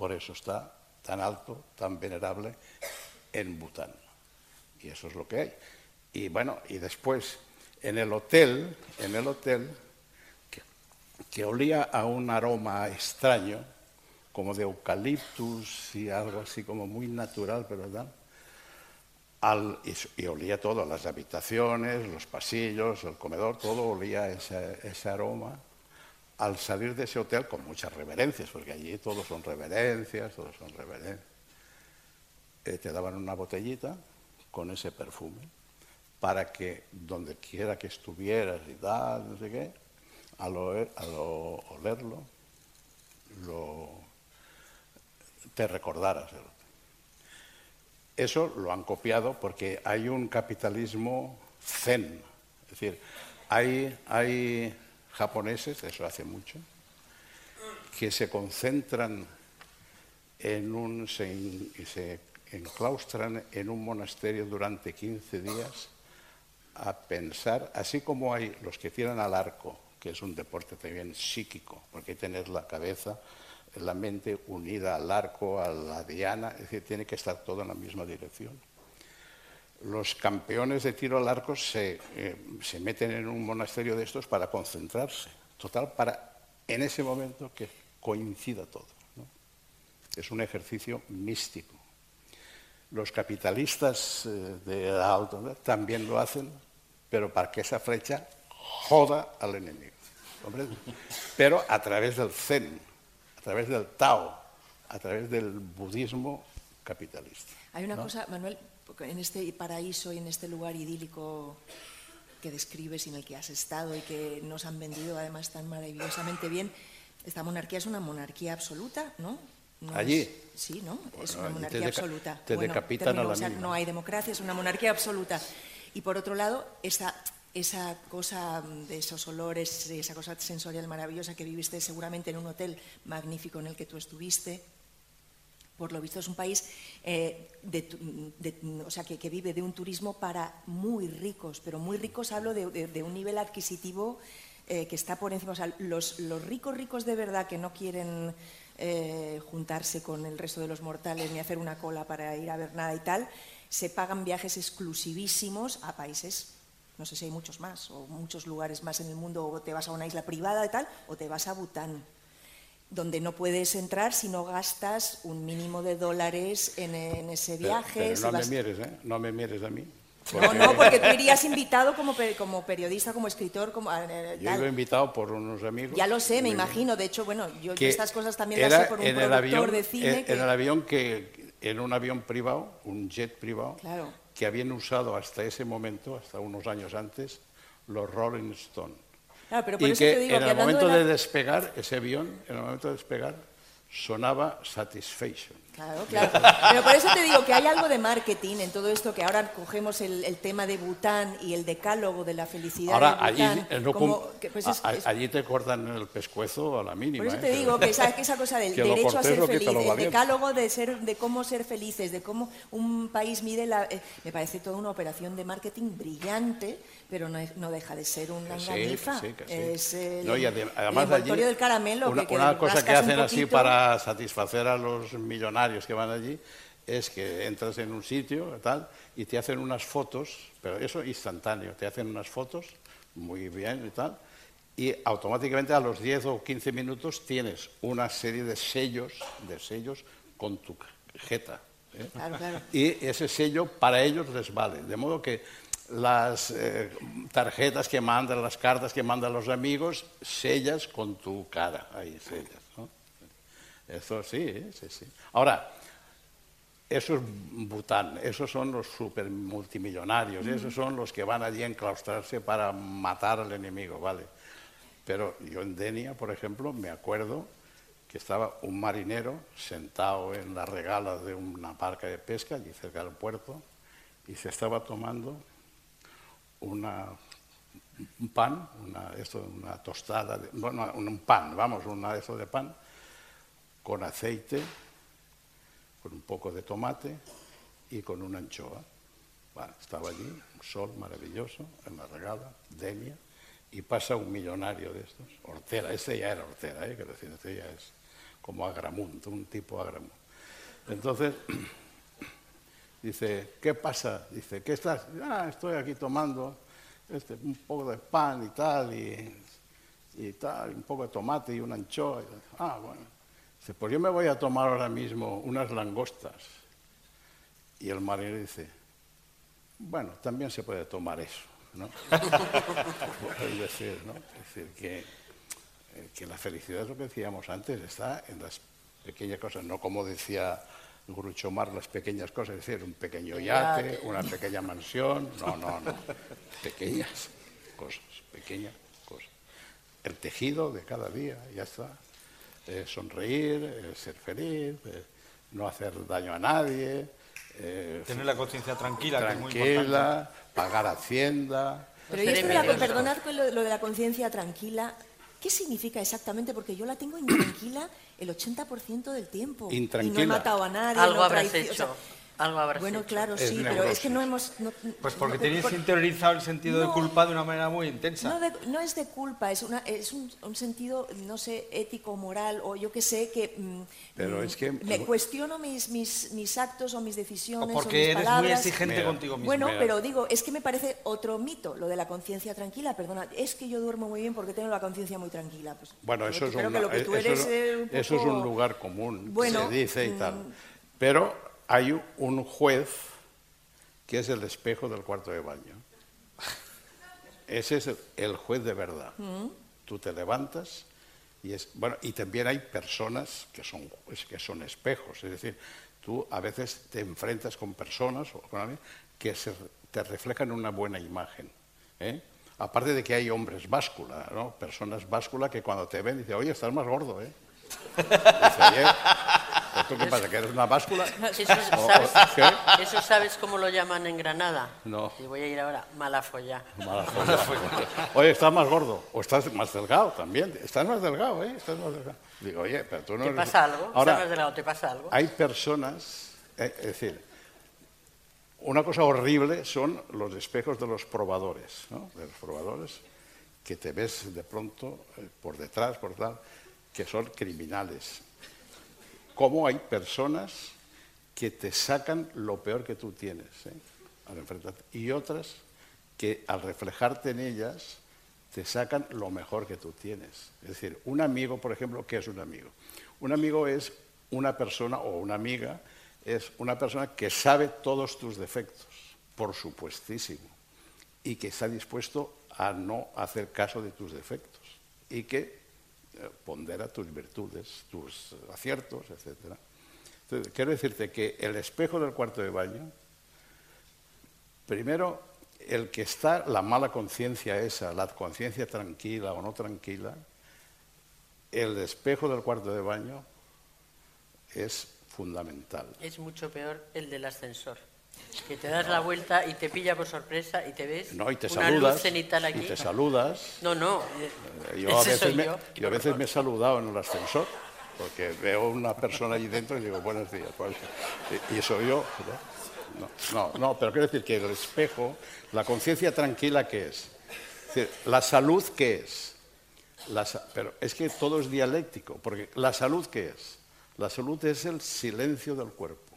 Por eso está tan alto, tan venerable en Bután. Y eso es lo que hay. Y bueno, y después en el hotel, en el hotel, que, olía a un aroma extraño, como de eucaliptus y algo así como muy natural, ¿verdad? Al, y, y olía todo, las habitaciones, los pasillos, el comedor, todo olía ese aroma. Al salir de ese hotel, con muchas reverencias, porque allí todos son reverencias, todos son reverencias, eh, te daban una botellita con ese perfume para que donde quiera que estuvieras y tal, no sé qué, al, al olerlo, lo, te recordaras. Eso lo han copiado porque hay un capitalismo zen, es decir, hay, hay japoneses, eso hace mucho, que se concentran en un, se, se enclaustran en un monasterio durante 15 días a pensar, así como hay los que tiran al arco, que es un deporte también psíquico, porque tener la cabeza, la mente unida al arco, a la diana, es decir, tiene que estar todo en la misma dirección. Los campeones de tiro al arco se, eh, se meten en un monasterio de estos para concentrarse, total, para en ese momento que coincida todo. Es un ejercicio místico. Los capitalistas eh, de alto también lo hacen, pero para que esa flecha joda al enemigo. Pero a través del Zen, a través del Tao, a través del budismo capitalista. Hay una cosa, Manuel, en este paraíso y en este lugar idílico que describes y en el que has estado y que nos han vendido además tan maravillosamente bien, esta monarquía es una monarquía absoluta, ¿no? Allí. sí, ¿no? Es una monarquía absoluta. Te decapitan a la No hay democracia, es una monarquía absoluta. Y por otro lado, esa, esa cosa de esos olores, esa cosa sensorial maravillosa que viviste seguramente en un hotel magnífico en el que tú estuviste, por lo visto es un país eh, o sea, que, vive de un turismo para muy ricos, pero muy ricos hablo de, un nivel adquisitivo eh, que está por encima. O sea, los, ricos ricos de verdad que no quieren eh, juntarse con el resto de los mortales ni hacer una cola para ir a ver nada y tal, se pagan viajes exclusivísimos a países no sé si hay muchos más, o muchos lugares más en el mundo, o te vas a una isla privada y tal, o te vas a Bután donde no puedes entrar si no gastas un mínimo de dólares en, ese viaje. no me mires, ¿eh? No me mires a mí. No, no, porque tú irías invitado como, como periodista, como escritor, como... Eh, yo iba invitado por unos amigos. Ya lo sé, me imagino. De hecho, bueno, yo, estas cosas también las sé por un productor de cine. En, el avión que... En un avión privado, un jet privado, que habían usado hasta ese momento, hasta unos años antes, los Rolling Stones y que en el momento de, despegar ese avión, en el momento de despegar, sonaba Satisfaction. Claro, claro. Pero por eso te digo que hay algo de marketing en todo esto, que ahora cogemos el, tema de Bután y el decálogo de la felicidad. Ahora, allí, pues allí te cortan el pescuezo a la mínima. Por eso te ¿eh? digo que esa, cosa del derecho a ser feliz, el decálogo de, ser, de cómo ser felices, de cómo un país mide la. Eh, me parece toda una operación de marketing brillante pero no, deja de ser una engañifa. Es el, no, además el del caramelo. Una, una cosa que hacen así para satisfacer a los millonarios que van allí es que entras en un sitio tal, y te hacen unas fotos, pero eso instantáneo, te hacen unas fotos muy bien y tal, y automáticamente a los 10 o 15 minutos tienes una serie de sellos, de sellos con tu jeta. ¿eh? Y ese sello para ellos les vale, de modo que las eh, tarjetas que mandan, las cartas que mandan los amigos, sellas con tu cara, ahí sellas. ¿no? Eso sí, sí, sí. Ahora, eso es Bután, esos son los super multimillonarios, esos son los que van allí a enclaustrarse para matar al enemigo, ¿vale? Pero yo en Denia, por ejemplo, me acuerdo que estaba un marinero sentado en la regala de una barca de pesca allí cerca del puerto y se estaba tomando un pan, una, esto, una tostada, bueno, un pan, vamos, una de de pan, con aceite, con un poco de tomate y con una anchoa. Estaba allí, un sol maravilloso, en la y pasa un millonario de estos, Ortera, ese ya era Ortera, ¿eh? que decir, este ya es como Agramunt, un tipo Agramunt. Entonces, [CLEARS THROAT] Dice, ¿qué pasa? Dice, ¿qué estás? Ah, estoy aquí tomando este, un poco de pan y tal, y, tal, un poco de tomate y una anchoa. Ah, bueno. Dice, pues yo me voy a tomar ahora mismo unas langostas. Y el marinero dice, bueno, también se puede tomar eso, ¿no? [LAUGHS] es decir, ¿no? Es decir, que, eh, que la felicidad es lo que decíamos antes, está en las pequeñas cosas, no como decía gruchomar las pequeñas cosas, es decir, un pequeño yate, una pequeña mansión, no, no, no, pequeñas cosas, pequeñas cosas. El tejido de cada día, ya está. Eh, sonreír, eh, ser feliz, eh, no hacer daño a nadie. Tener la conciencia tranquila, tranquila, pagar hacienda. Pero yo estoy, perdonad lo de la conciencia tranquila, ¿Qué significa exactamente? Porque yo la tengo intranquila el 80% del tiempo. Intranquila. Y no he matado a nadie. Algo habrás hecho. Algo habrás Bueno, hecho. claro, Es sí, pero es que no hemos... no- Pues porque no- tenéis por- interiorizado el sentido de culpa de una manera muy intensa. No, de- no es de culpa, es, una, es un, un sentido, no sé, ético, moral, o yo qué sé, que mm, Pero mm, es que- me cuestiono mis, mis, mis actos o mis decisiones o, porque mis eres muy palabras. exigente Mira. contigo mismo. Bueno, Mira. pero digo, es que me parece otro mito, lo de la conciencia tranquila, perdona, es que yo duermo muy bien porque tengo la conciencia muy tranquila. Pues, Bueno, eso es, creo un, que lo que tú eso, eres, eh, un eso es un lugar común, Bueno, se dice y tal. mm. Pero hay un juez que es el espejo del cuarto de baño. Ese es el, el juez de verdad. Mm. Tú te levantas y es bueno y también hay personas que son que son espejos, es decir, tú a veces te enfrentas con personas o con alguien que se- te reflejan una buena imagen. ¿eh? Aparte de que hay hombres báscula, ¿no? personas báscula que cuando te ven dicen, oye, estás más gordo, ¿eh? [LAUGHS] Dice, oye, ¿pues ¿tú qué pasa? ¿Que eres una báscula? Eso, ¿sabes, ¿qué? eso sabes cómo lo llaman en Granada. No. Y voy a ir ahora, mala folla. Mala folla. Oye, estás más gordo. O estás más delgado también. Estás más delgado, ¿eh? Estás más delgado. Digo, oye, pero tú no ¿Te eres- pasa algo? Ahora. ¿Te pasa algo? hay personas, eh, es decir, una cosa horrible son los espejos de los probadores, ¿no? De los probadores que te ves de pronto eh, por detrás, por tal, que son criminales. Cómo hay personas que te sacan lo peor que tú tienes ¿eh? al enfrentarte y otras que al reflejarte en ellas te sacan lo mejor que tú tienes. Es decir, un amigo, por ejemplo, ¿qué es un amigo? Un amigo es una persona o una amiga, es una persona que sabe todos tus defectos, por supuestísimo, y que está dispuesto a no hacer caso de tus defectos y que pondera tus virtudes, tus aciertos, etc. Entonces, quiero decirte que el espejo del cuarto de baño, primero, el que está la mala conciencia esa, la conciencia tranquila o no tranquila, el espejo del cuarto de baño es fundamental. Es mucho peor el del ascensor. Que te das la vuelta y te pilla por sorpresa y te ves No, y te una saludas, luz cenital y aquí. te saludas. No, no. Eh, Yo a ese veces, soy me, yo. yo a veces me he saludado en el ascensor, porque veo una persona allí dentro y digo, buenos días. pues, y, y soy yo. ¿no? No, no, no, pero quiero decir que el espejo, la conciencia tranquila, ¿qué es? Es decir, la salud, ¿qué es? La pero es que todo es dialéctico, porque la salud, ¿qué es? La salud es el silencio del cuerpo.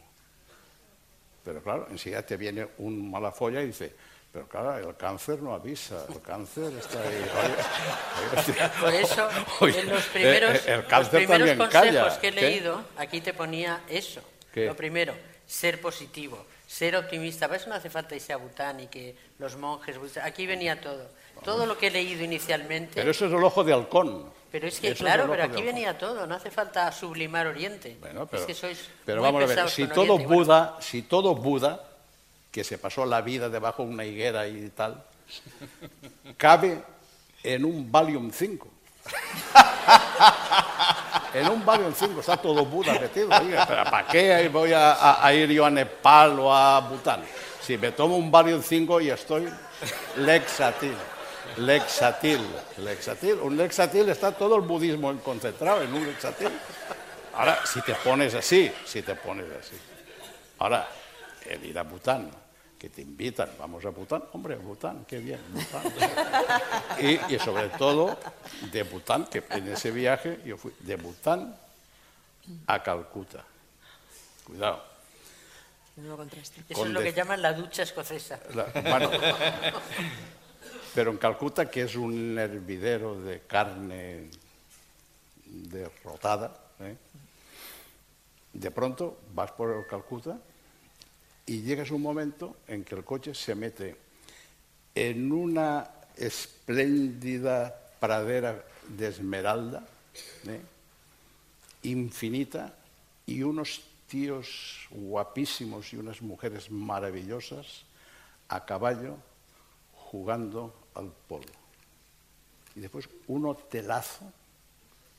Pero claro, enseguida te viene un mala folla y dice, pero claro, el cáncer no avisa, el cáncer está ahí. [LAUGHS] Oye, oye, Por eso, oye, en los primeros, eh, eh, el los cáncer primeros también consejos calla. que he ¿Qué? leído, aquí te ponía eso. ¿Qué? Lo primero, ser positivo, ser optimista. Para eso no hace falta irse a Bután y que los monjes... Aquí venía todo. Todo lo que he leído inicialmente... Pero eso es el ojo de halcón. Pero es que, Eso claro, pero aquí venía todo, no hace falta sublimar Oriente. Bueno, pero, es que sois pero muy vamos a ver, si todo Oriente. Bueno, Buda, si todo Buda, que se pasó la vida debajo de una higuera y tal, [LAUGHS] cabe en un Valium 5. [LAUGHS] en un Valium 5 está todo Buda metido. Oiga, pero ¿para qué voy a, a- a ir yo a Nepal o a Bután? Si me tomo un Valium 5 y estoy lexatil. Lexatil, lexatil. Un lexatil está todo el budismo concentrado en un lexatil. Ahora, si te pones así, si te pones así. Ahora, el ir a Bután, que te invitan, vamos a Bután, hombre, Bután, qué bien, Bután. Y, y sobre todo, de Bután, que en ese viaje yo fui de Bután a Calcuta. Cuidado. No. Eso es lo que llaman la ducha escocesa. La- bueno, pero en Calcuta, que es un hervidero de carne derrotada, ¿eh? de pronto vas por Calcuta y llegas un momento en que el coche se mete en una espléndida pradera de esmeralda, ¿eh? infinita, y unos tíos guapísimos y unas mujeres maravillosas a caballo jugando al polo. Y después un hotelazo,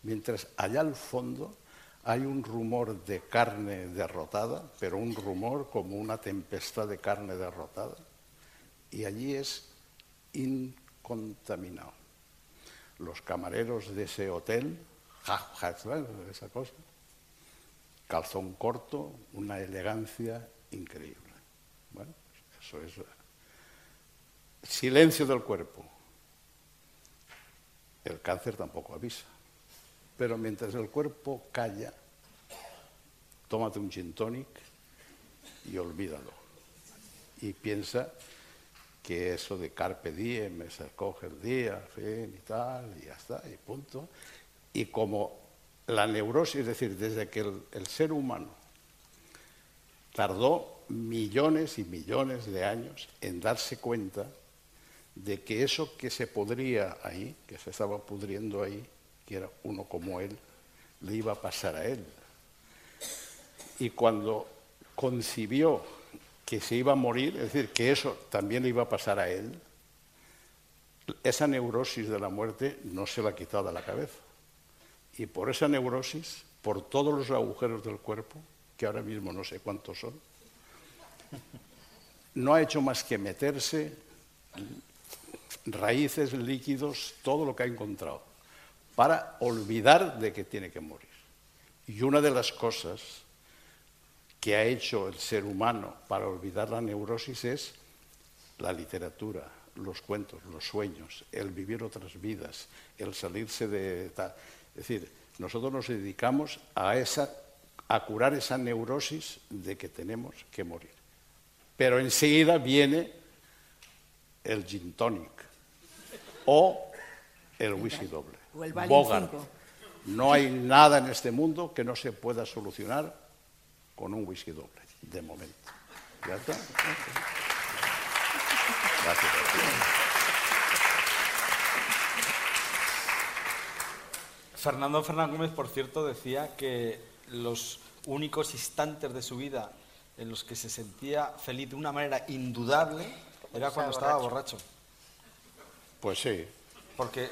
mientras allá al fondo hay un rumor de carne derrotada, pero un rumor como una tempestad de carne derrotada, y allí es incontaminado. Los camareros de ese hotel, ja, ja, esa cosa, calzón corto, una elegancia increíble. Bueno, eso es silencio del cuerpo. El cáncer tampoco avisa. Pero mientras el cuerpo calla, tómate un gin tonic y olvídalo. Y piensa que eso de carpe diem es acoge el día, fin y tal, y ya está, y punto. Y como la neurosis, es decir, desde que el, ser humano tardó millones y millones de años en darse cuenta de que eso que se podría ahí, que se estaba pudriendo ahí, que era uno como él, le iba a pasar a él. Y cuando concibió que se iba a morir, es decir, que eso también le iba a pasar a él, esa neurosis de la muerte no se la ha quitado de la cabeza. Y por esa neurosis, por todos los agujeros del cuerpo, que ahora mismo no sé cuántos son, no ha hecho más que meterse raíces, líquidos, todo lo que ha encontrado, para olvidar de que tiene que morir. Y una de las cosas que ha hecho el ser humano para olvidar la neurosis es la literatura, los cuentos, los sueños, el vivir otras vidas, el salirse de... Es decir, nosotros nos dedicamos a, esa, a curar esa neurosis de que tenemos que morir. Pero enseguida viene el gin tonic o el whisky doble. O el No hay nada en este mundo que no se pueda solucionar con un whisky doble, de momento. ¿Ya está? Gracias. Fernando Fernández Gómez, por cierto, decía que los únicos instantes de su vida en los que se sentía feliz de una manera indudable era cuando estaba borracho. Pues sí. Porque.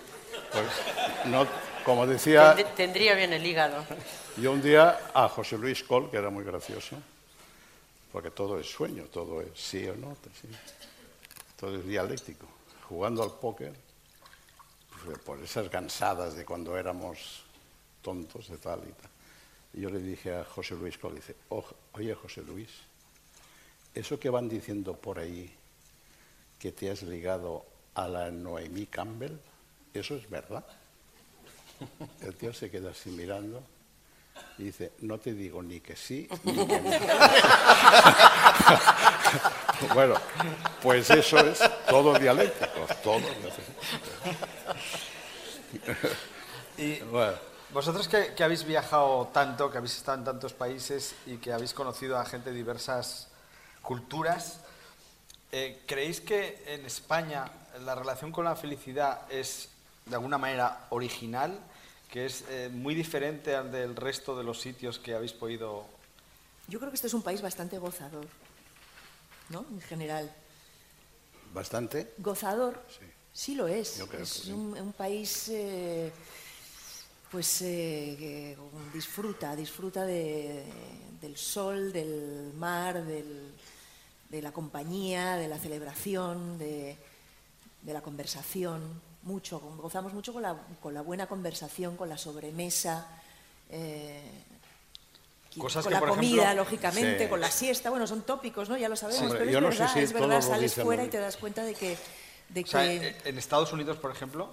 Pues, no, como decía. Tendría bien el hígado. Yo un día a José Luis Col, que era muy gracioso, porque todo es sueño, todo es sí o no, todo es dialéctico. Jugando al póker, pues, por esas cansadas de cuando éramos tontos de tal y tal. Y yo le dije a José Luis Col, dice, oye José Luis, eso que van diciendo por ahí, que te has ligado a la Noemí Campbell, eso es verdad. El tío se queda así mirando y dice, no te digo ni que sí ni que no. [LAUGHS] bueno, pues eso es todo dialéctico, todo y vosotros que, que, habéis viajado tanto, que habéis estado en tantos países y que habéis conocido a gente de diversas culturas, eh, ¿creéis que en España la relación con la felicidad es de alguna manera original? que es eh, muy diferente al del resto de los sitios que habéis podido... Yo creo que este es un país bastante gozador, ¿no? En general. ¿Bastante? Gozador. Sí, lo es. es un, país, eh, pues, eh, que disfruta, disfruta del sol, del mar, de la compañía, de la celebración, de la conversación mucho, gozamos mucho con la, con la buena conversación, con la sobremesa, eh, con la comida, lógicamente, con la siesta. Bueno, son tópicos, ¿no? Ya lo sabemos, pero es verdad, es verdad, sales fuera y te das cuenta de que... De que... en Estados Unidos, por ejemplo,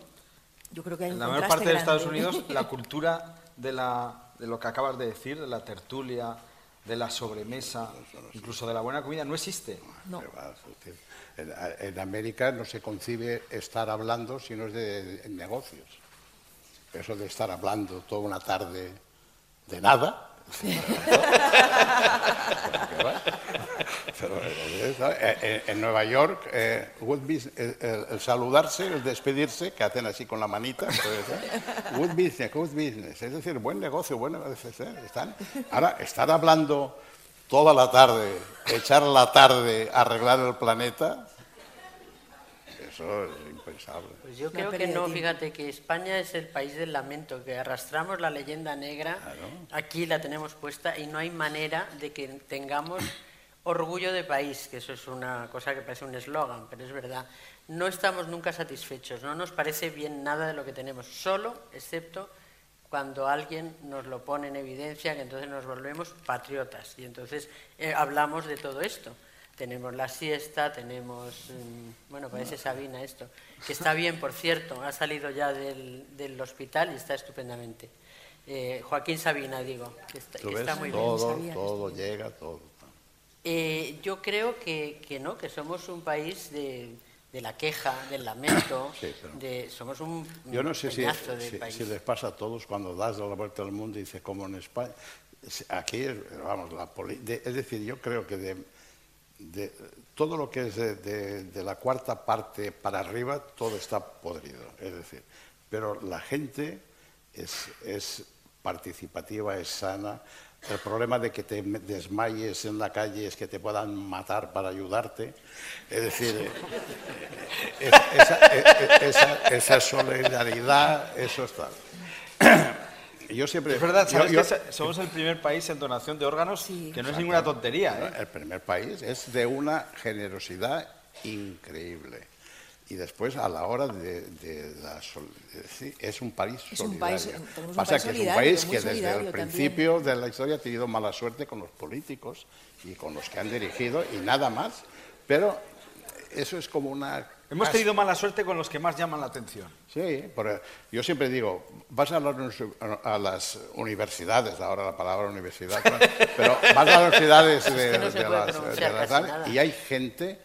yo creo que hay en la mayor parte de Estados Unidos la [LAUGHS] cultura de, la, de lo que acabas de decir, de la tertulia, de la sobremesa, incluso de la buena comida, no existe. No. En, América no se concibe estar hablando si no es de, negocios. Eso de estar hablando toda una tarde de nada. [LAUGHS] en, Nueva York, eh, el, saludarse, el despedirse, que hacen así con la manita, good business, good business, es decir, buen negocio, buen negocio. Están, ahora, estar hablando toda la tarde, echar la tarde a arreglar el planeta, eso es impensable. Pues yo creo que no, fíjate que España es el país del lamento, que arrastramos la leyenda negra, aquí la tenemos puesta y no hay manera de que tengamos orgullo de país, que eso es una cosa que parece un eslogan, pero es verdad. No estamos nunca satisfechos, no nos parece bien nada de lo que tenemos, solo excepto cuando alguien nos lo pone en evidencia, que entonces nos volvemos patriotas. Y entonces eh, hablamos de todo esto. Tenemos la siesta, tenemos, mm, bueno, parece Sabina esto, que está bien, por cierto, ha salido ya del, del hospital y está estupendamente. Eh, Joaquín Sabina, digo, que está, está muy bien. todo, sabía todo llega, todo. Eh, yo creo que, que no, que somos un país de, de la queja, del lamento, [COUGHS] Sí, pero- de, somos un Yo no sé si, de si- país. si les pasa a todos cuando das la vuelta al mundo y dices, como en España. Es- Aquí, vamos, la de- es decir, yo creo que de, de todo lo que es de, la cuarta parte para arriba, todo está podrido. Es decir, pero la gente es, es participativa, es sana. El problema de que te desmayes en la calle es que te puedan matar para ayudarte. Es decir, es- esa, e- e- esa- esa solidaridad, eso está. [CLEARS THROAT] Yo siempre. Es verdad, sabes yo- que somos el primer país en donación de órganos, Sí. que no es ninguna tontería. ¿eh? El primer país es de una generosidad increíble. Y después, a la hora de, de la de- sí, es un país Es un solidario. país- un Pasa país que es un país que desde el también. principio de la historia ha tenido mala suerte con los políticos y con los que han dirigido y nada más. Pero eso es como una... Hemos tenido mala suerte con los que más llaman la atención. Sí, porque yo siempre digo, vas a a las universidades, ahora la palabra universidad, [LAUGHS] pero vas a las universidades de, que no de las, de las- y hay gente,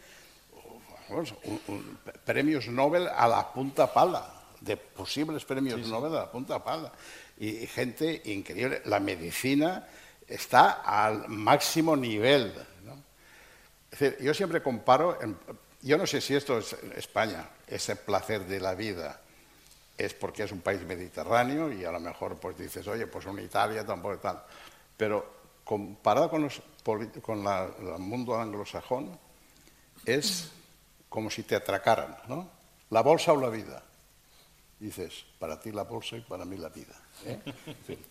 vamos, un- un- premios Nobel a la punta pala, de posibles premios Nobel a la punta pala, y, y gente increíble. La medicina está al máximo nivel. ¿no? Es decir, yo siempre comparo, en- yo no sé si esto es España, ese placer de la vida es porque es un país mediterráneo y a lo mejor pues dices, oye, pues una Italia tampoco tal. Pero comparado con, los con la- el mundo anglosajón, es como si te atracaran, ¿no? La bolsa o la vida. Dices, para ti la bolsa y para mí la vida. ¿eh?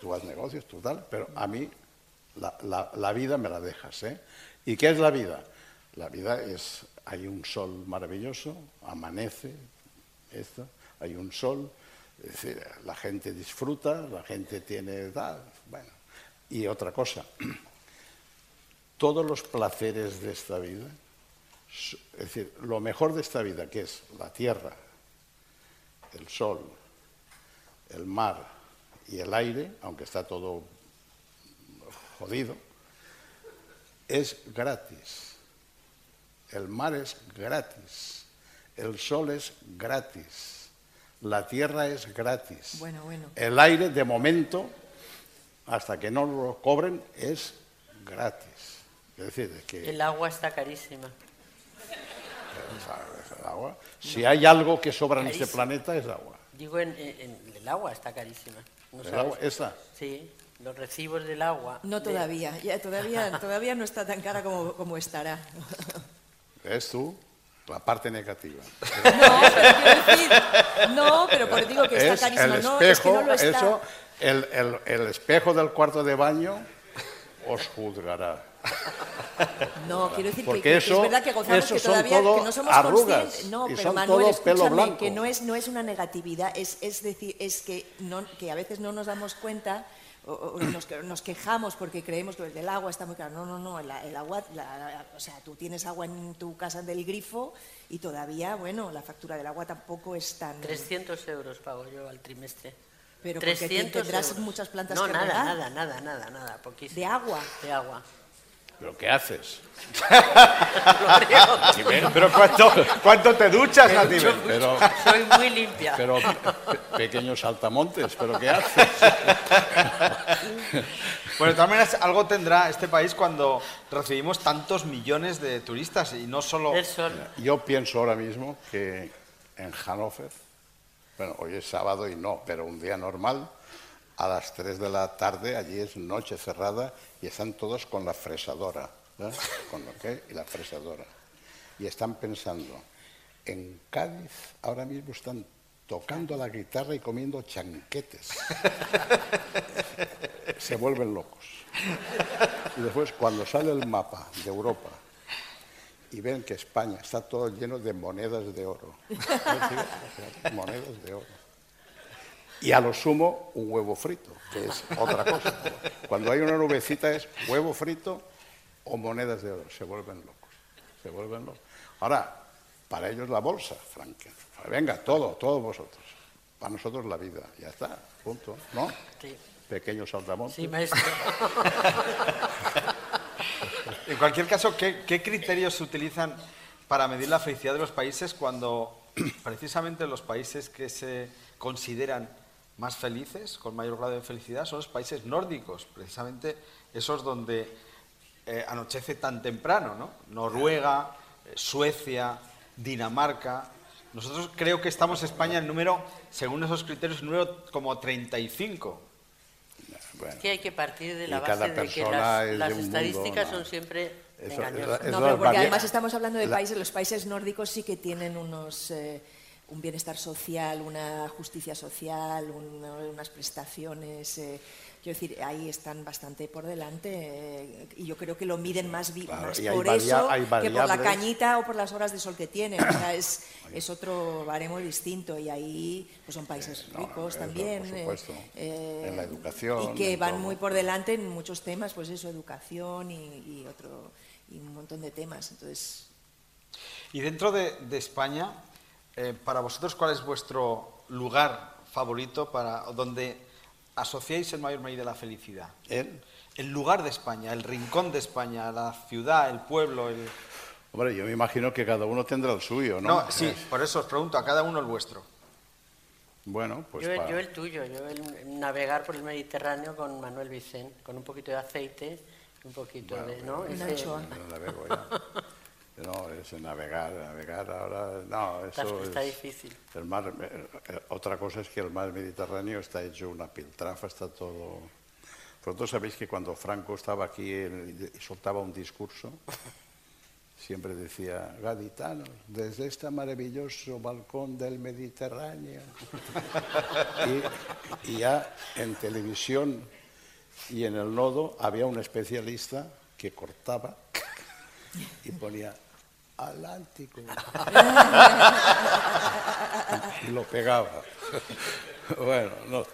Tú haces negocios, tú tal, pero a mí la, vida me la dejas. ¿eh? ¿Y qué es la vida? La vida es, hay un sol maravilloso, amanece, esto, hay un sol, la gente disfruta, la gente tiene tal, bueno. Y otra cosa, [CLEARS THROAT] todos los placeres de esta vida, es decir, lo mejor de esta vida, que es la tierra, el sol, el mar y el aire, aunque está todo jodido, es gratis. El mar es gratis. El sol es gratis. La tierra es gratis. Bueno, bueno. El aire, de momento, hasta que no lo cobren, es gratis. Es decir, es que El agua está carísima. El agua, si hay algo que sobra en este planeta, es agua. Digo, en, el agua está carísima. ¿No El sabes? agua esta. Sí, los recibos del agua. No de- todavía, ya todavía, [LAUGHS] todavía no está tan cara como, como estará. Es tú, la parte negativa. [LAUGHS] No, pero quiero decir, no, pero por digo que está es carísima, el no, es que espejo, no lo está. eso, el, el- el espejo del cuarto de baño os juzgará. [LAUGHS] [LAUGHS] No, quiero decir que- Porque que, que eso- es verdad que gozamos eso que son todavía todo que no somos arrugas, conscientes. No, pero Manuel, escúchame, blanco. que no es no es una negatividad, es, es decir, es que no, que a veces no nos damos cuenta o, o nos, que- nos quejamos porque creemos que el del agua está muy caro. No, no, no, el, el agua, la- la- o sea, tú tienes agua en tu casa del grifo y todavía, bueno, la factura del agua tampoco es tan 300 euros pago yo al trimestre. Pero porque 300 tendrás euros. muchas plantas no, que nada, regar. nada, nada, nada, nada, poquísimo. de agua. De agua. ¿Pero qué haces? Pero ¿cuánto, cuánto te duchas? Pero, Soy muy limpia. pero pe- pequeños saltamontes, ¿pero qué haces? Bueno, de todas maneras, algo tendrá este país cuando recibimos tantos millones de turistas y no solo... El sol. Yo pienso ahora mismo que en Hannover, bueno, hoy es sábado y no, pero un día normal, a las 3 de la tarde, allí es noche cerrada y están todos con la fresadora, ¿eh? con lo que y la fresadora. Y están pensando, en Cádiz ahora mismo están tocando la guitarra y comiendo chanquetes. [LAUGHS] Se vuelven locos. Y después, cuando sale el mapa de Europa y ven que España está todo lleno de monedas de oro. [LAUGHS] monedas de oro. Y a lo sumo, un huevo frito, que es otra cosa. Cuando hay una nubecita es huevo frito o monedas de oro. Se vuelven locos. Se vuelven locos. Ahora, para ellos la bolsa, Frank. Venga, todo, todos vosotros. Para nosotros la vida. Ya está, punto. ¿No? Sí. Pequeños saltamontes. Sí, maestro. [LAUGHS] En cualquier caso, ¿qué, qué criterios se utilizan para medir la felicidad de los países cuando [CLEARS THROAT] precisamente los países que se consideran más felices, con mayor grado de felicidad, son los países nórdicos, precisamente esos donde eh, anochece tan temprano, ¿no? Noruega, eh, Suecia, Dinamarca. Nosotros creo que estamos España en número, según esos criterios, en número como 35. Bueno, que hay que partir de la base de que las, es de las mundo, estadísticas ¿no? son siempre Eso- engañosas. eso- No, las pero porque además estamos hablando de la- países, los países nórdicos sí que tienen unos, eh, un bienestar social, una justicia social, una- unas prestaciones. eh, quiero decir, ahí están bastante por delante eh, y yo creo que lo miden más, Claro, más por eso hay que por la cañita o por las horas de sol que tienen. O sea, es, es otro baremo distinto y ahí pues son países no, ricos también. por eh, supuesto. eh, En la educación, Y que van todo. muy por delante en muchos temas, pues eso, educación y, y otro y un montón de temas. Entonces, Y dentro de, de España, eh, para vosotros, ¿cuál es vuestro lugar favorito para donde asociáis en mayor medida la felicidad? él, El lugar de España, el rincón de España, la ciudad, el pueblo. El... hombre, yo me imagino que cada uno tendrá el suyo, ¿no? No, [LAUGHS] sí, por eso os pregunto a cada uno el vuestro. Bueno, pues yo, para- yo el tuyo, yo el navegar por el Mediterráneo con Manuel Vicent, con un poquito de aceite, un poquito de, ¿no? Ese- anchoa. no navego ya. [LAUGHS] No, es navegar, navegar ahora, no, eso está es... difícil. El mar, eh, eh, otra cosa es que el mar Mediterráneo está hecho una piltrafa, está todo... Vosotros sabéis que cuando Franco estaba aquí y soltaba un discurso, siempre decía, gaditanos, desde este maravilloso balcón del Mediterráneo. [LAUGHS] y, y ya en televisión y en el nodo había un especialista que cortaba y ponía Atlántico. [LAUGHS] lo pegaba. bueno, no.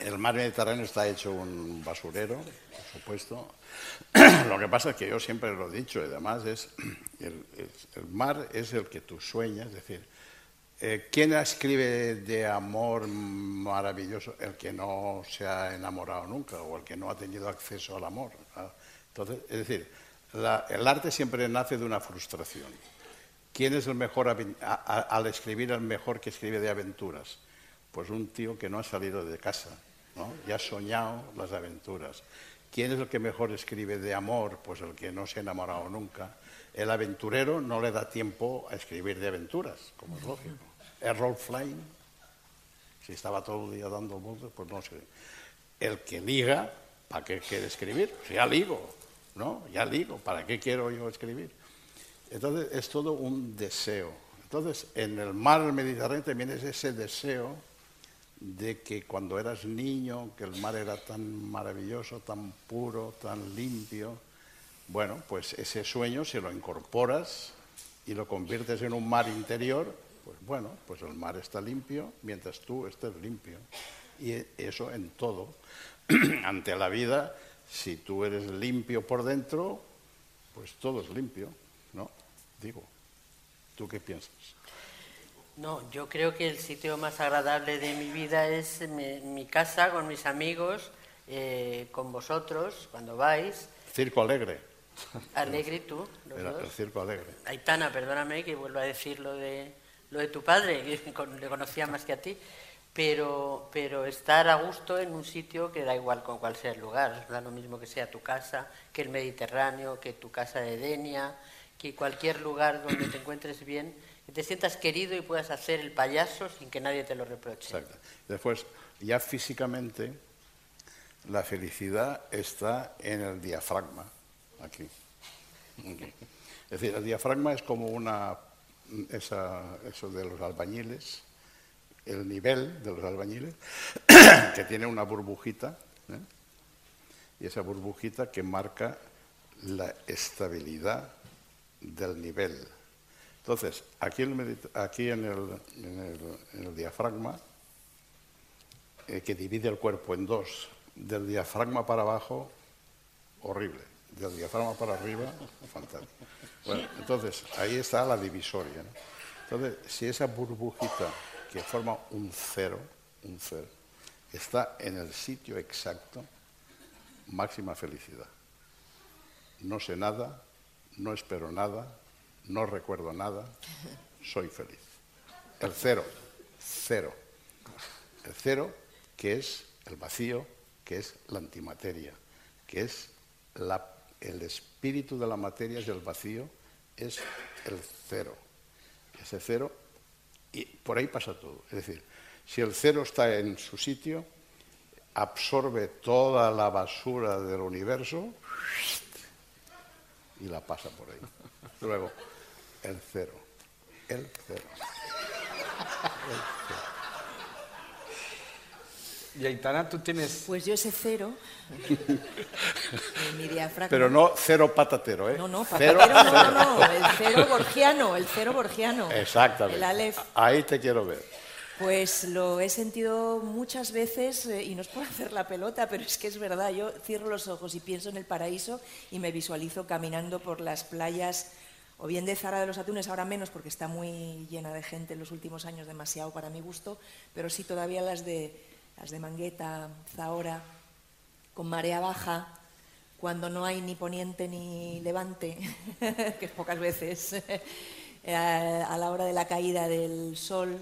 El mar Mediterráneo está hecho un basurero, por supuesto. [CLEARS THROAT] lo que pasa es que yo siempre lo he dicho, y además es el, mar es el que tú sueñas, es decir, eh, ¿quién escribe de amor maravilloso? El que no se ha enamorado nunca o el que no ha tenido acceso al amor. Entonces, es decir, la- el arte siempre nace de una frustración. ¿Quién es el mejor a- al escribir el mejor que escribe de aventuras? Pues un tío que no ha salido de casa, ¿no? y ha soñado las aventuras. ¿Quién es el que mejor escribe de amor? Pues el que no se ha enamorado nunca. El aventurero no le da tiempo a escribir de aventuras, como es lógico. Errol Flynn, si estaba todo el día dando vueltas, pues no sé. El que liga, ¿para qué quiere escribir? Pues ya ligo, ¿no? Ya ligo, ¿para qué quiero yo escribir? Entonces es todo un deseo. Entonces en el mar Mediterráneo también es ese deseo de que cuando eras niño, que el mar era tan maravilloso, tan puro, tan limpio, bueno, pues ese sueño si lo incorporas y lo conviertes en un mar interior, pues bueno, pues el mar está limpio mientras tú estés limpio. Y eso en todo. [CLEARS THROAT] Ante la vida, si tú eres limpio por dentro, pues todo es limpio, ¿no? Digo, ¿tú qué piensas? No, yo creo que el sitio más agradable de mi vida es mi, mi casa con mis amigos, eh, con vosotros, cuando vais. Circo Alegre, Alegre y tú, los [LAUGHS] era dos. el Circo Alegre. Aitana, perdóname que vuelva a decir lo de, lo de tu padre, [LAUGHS] que le conocía más que a ti, pero, pero estar a gusto en un sitio que da igual con cuál sea el lugar, da lo mismo que sea tu casa, que el Mediterráneo, que tu casa de Denia, que cualquier lugar donde te encuentres bien, que te sientas querido y puedas hacer el payaso sin que nadie te lo reproche. Exacto. Después, ya físicamente, la felicidad está en el diafragma, aquí. Aquí. Es decir, el diafragma es como una, esa- eso de los albañiles, el nivel de los albañiles, [COUGHS] que tiene una burbujita, ¿eh? y esa burbujita que marca la estabilidad del nivel. Entonces, aquí, el aquí en, el, en el- diafragma eh, que divide el cuerpo en dos, del diafragma para abajo, horrible. Del diafragma para arriba, fantástico. Bueno, entonces, ahí está la divisoria. Entonces, si esa burbujita que forma un cero, un cero, está en el sitio exacto, máxima felicidad. No sé nada, no espero nada, no recuerdo nada, soy feliz. El cero, cero. El cero, que es el vacío, que es la antimateria, que es la, el espíritu de la materia, es el vacío, es el cero. Ese cero, y por ahí pasa todo. Es decir, si el cero está en su sitio, absorbe toda la basura del universo y la pasa por ahí. Luego, el cero, el cero. El cero. Y Aitana, tú tienes... Pues yo ese cero, en mi diafragma... Pero no cero patatero, ¿eh? No, no, Cero, patatero no, cero. no, el cero borgiano, el cero borgiano. Exactamente. El alef. Ahí te quiero ver. Pues lo he sentido muchas veces, eh, y no es por hacer la pelota, pero es que es verdad, yo cierro los ojos y pienso en el paraíso y me visualizo caminando por las playas, o bien de Zara de los Atunes, ahora menos porque está muy llena de gente en los últimos años, demasiado para mi gusto, pero sí todavía las de, las de Mangueta, Zahora, con marea baja, cuando no hay ni poniente ni levante, [LAUGHS] que es pocas veces, [LAUGHS] eh, a la hora de la caída del sol,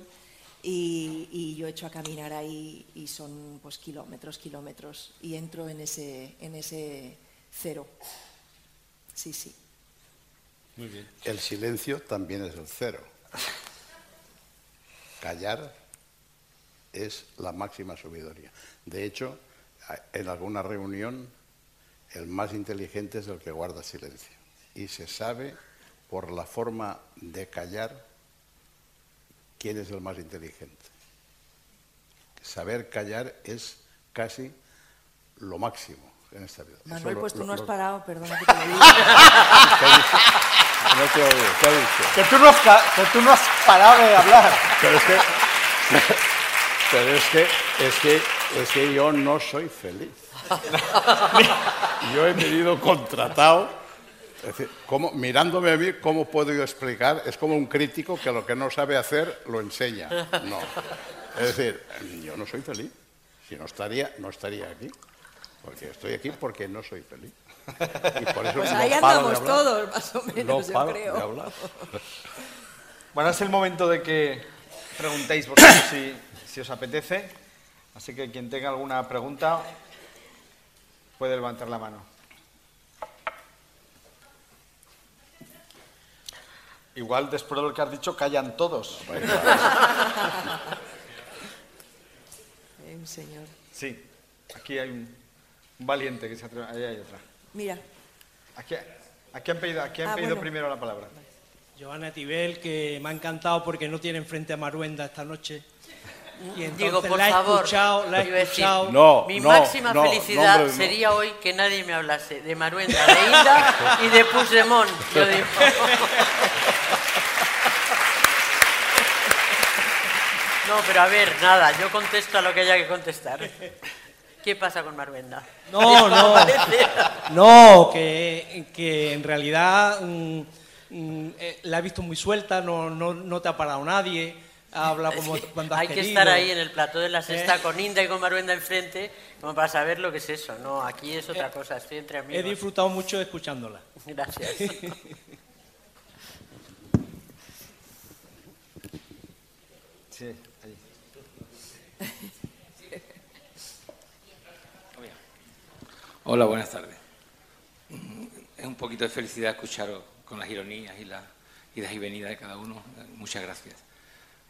y, y yo echo a caminar ahí y son pues kilómetros, kilómetros, y entro en ese, en ese cero. Sí, sí. El silencio también es el cero. Callar es la máxima sabiduría. De hecho, en alguna reunión, el más inteligente es el que guarda silencio. Y se sabe por la forma de callar quién es el más inteligente. Saber callar es casi lo máximo en esta vida. Eso Manuel, lo- pues tú lo- no has lo- parado, perdona que te lo diga. [LAUGHS] No te oigo, ¿qué ha dicho? Que tú no has, que tú no has parado de hablar. Pero es que, pero es que, es que, es que yo no soy feliz. [LAUGHS] Yo he venido contratado, es decir, ¿cómo- mirándome a mí, ¿cómo puedo yo explicar? Es como un crítico que lo que no sabe hacer lo enseña. No. Es decir, yo no soy feliz. Si no estaría, no estaría aquí. Porque estoy aquí porque no soy feliz. Y por eso Pues no ahí andamos todos, más o No menos, yo paro creo. Bueno, es el momento de que preguntéis vosotros si, si os apetece. Así que quien tenga alguna pregunta puede levantar la mano. Igual después de lo que has dicho callan todos. Eh, [LAUGHS] un señor. Sí, aquí hay un, un valiente que se atreve. Ahí hay otra. Mira, Aquí, aquí han pedido, aquí han Ah, pedido bueno. primero la palabra. Joana Tibel, que me ha encantado porque no tiene enfrente a Maruenda esta noche. Y entonces Digo, por la he favor, escuchado, la he iba a decir, escuchado. No, mi no, máxima no, felicidad hombre, sería hoy que nadie me hablase de Maruenda, de Hilda y de Puigdemont. Yo digo. No, pero a ver, nada, yo contesto a lo que haya que contestar. ¿Qué pasa con Maruenda? No, no. No, que, que en realidad mm, mm, eh, la he visto muy suelta, no, no, no te ha parado nadie, habla como Es que cuando has hay que estar ahí en el plató de la sexta ¿Eh? con Inda y con Maruenda enfrente como para saber lo que es eso. No, aquí es otra Eh, cosa, estoy entre He amigos. disfrutado mucho escuchándola. [LAUGHS] Gracias. [LAUGHS] Sí, ahí. Hola, buenas tardes. Es un poquito de felicidad escucharos con las ironías y las idas y venidas de cada uno. Muchas gracias.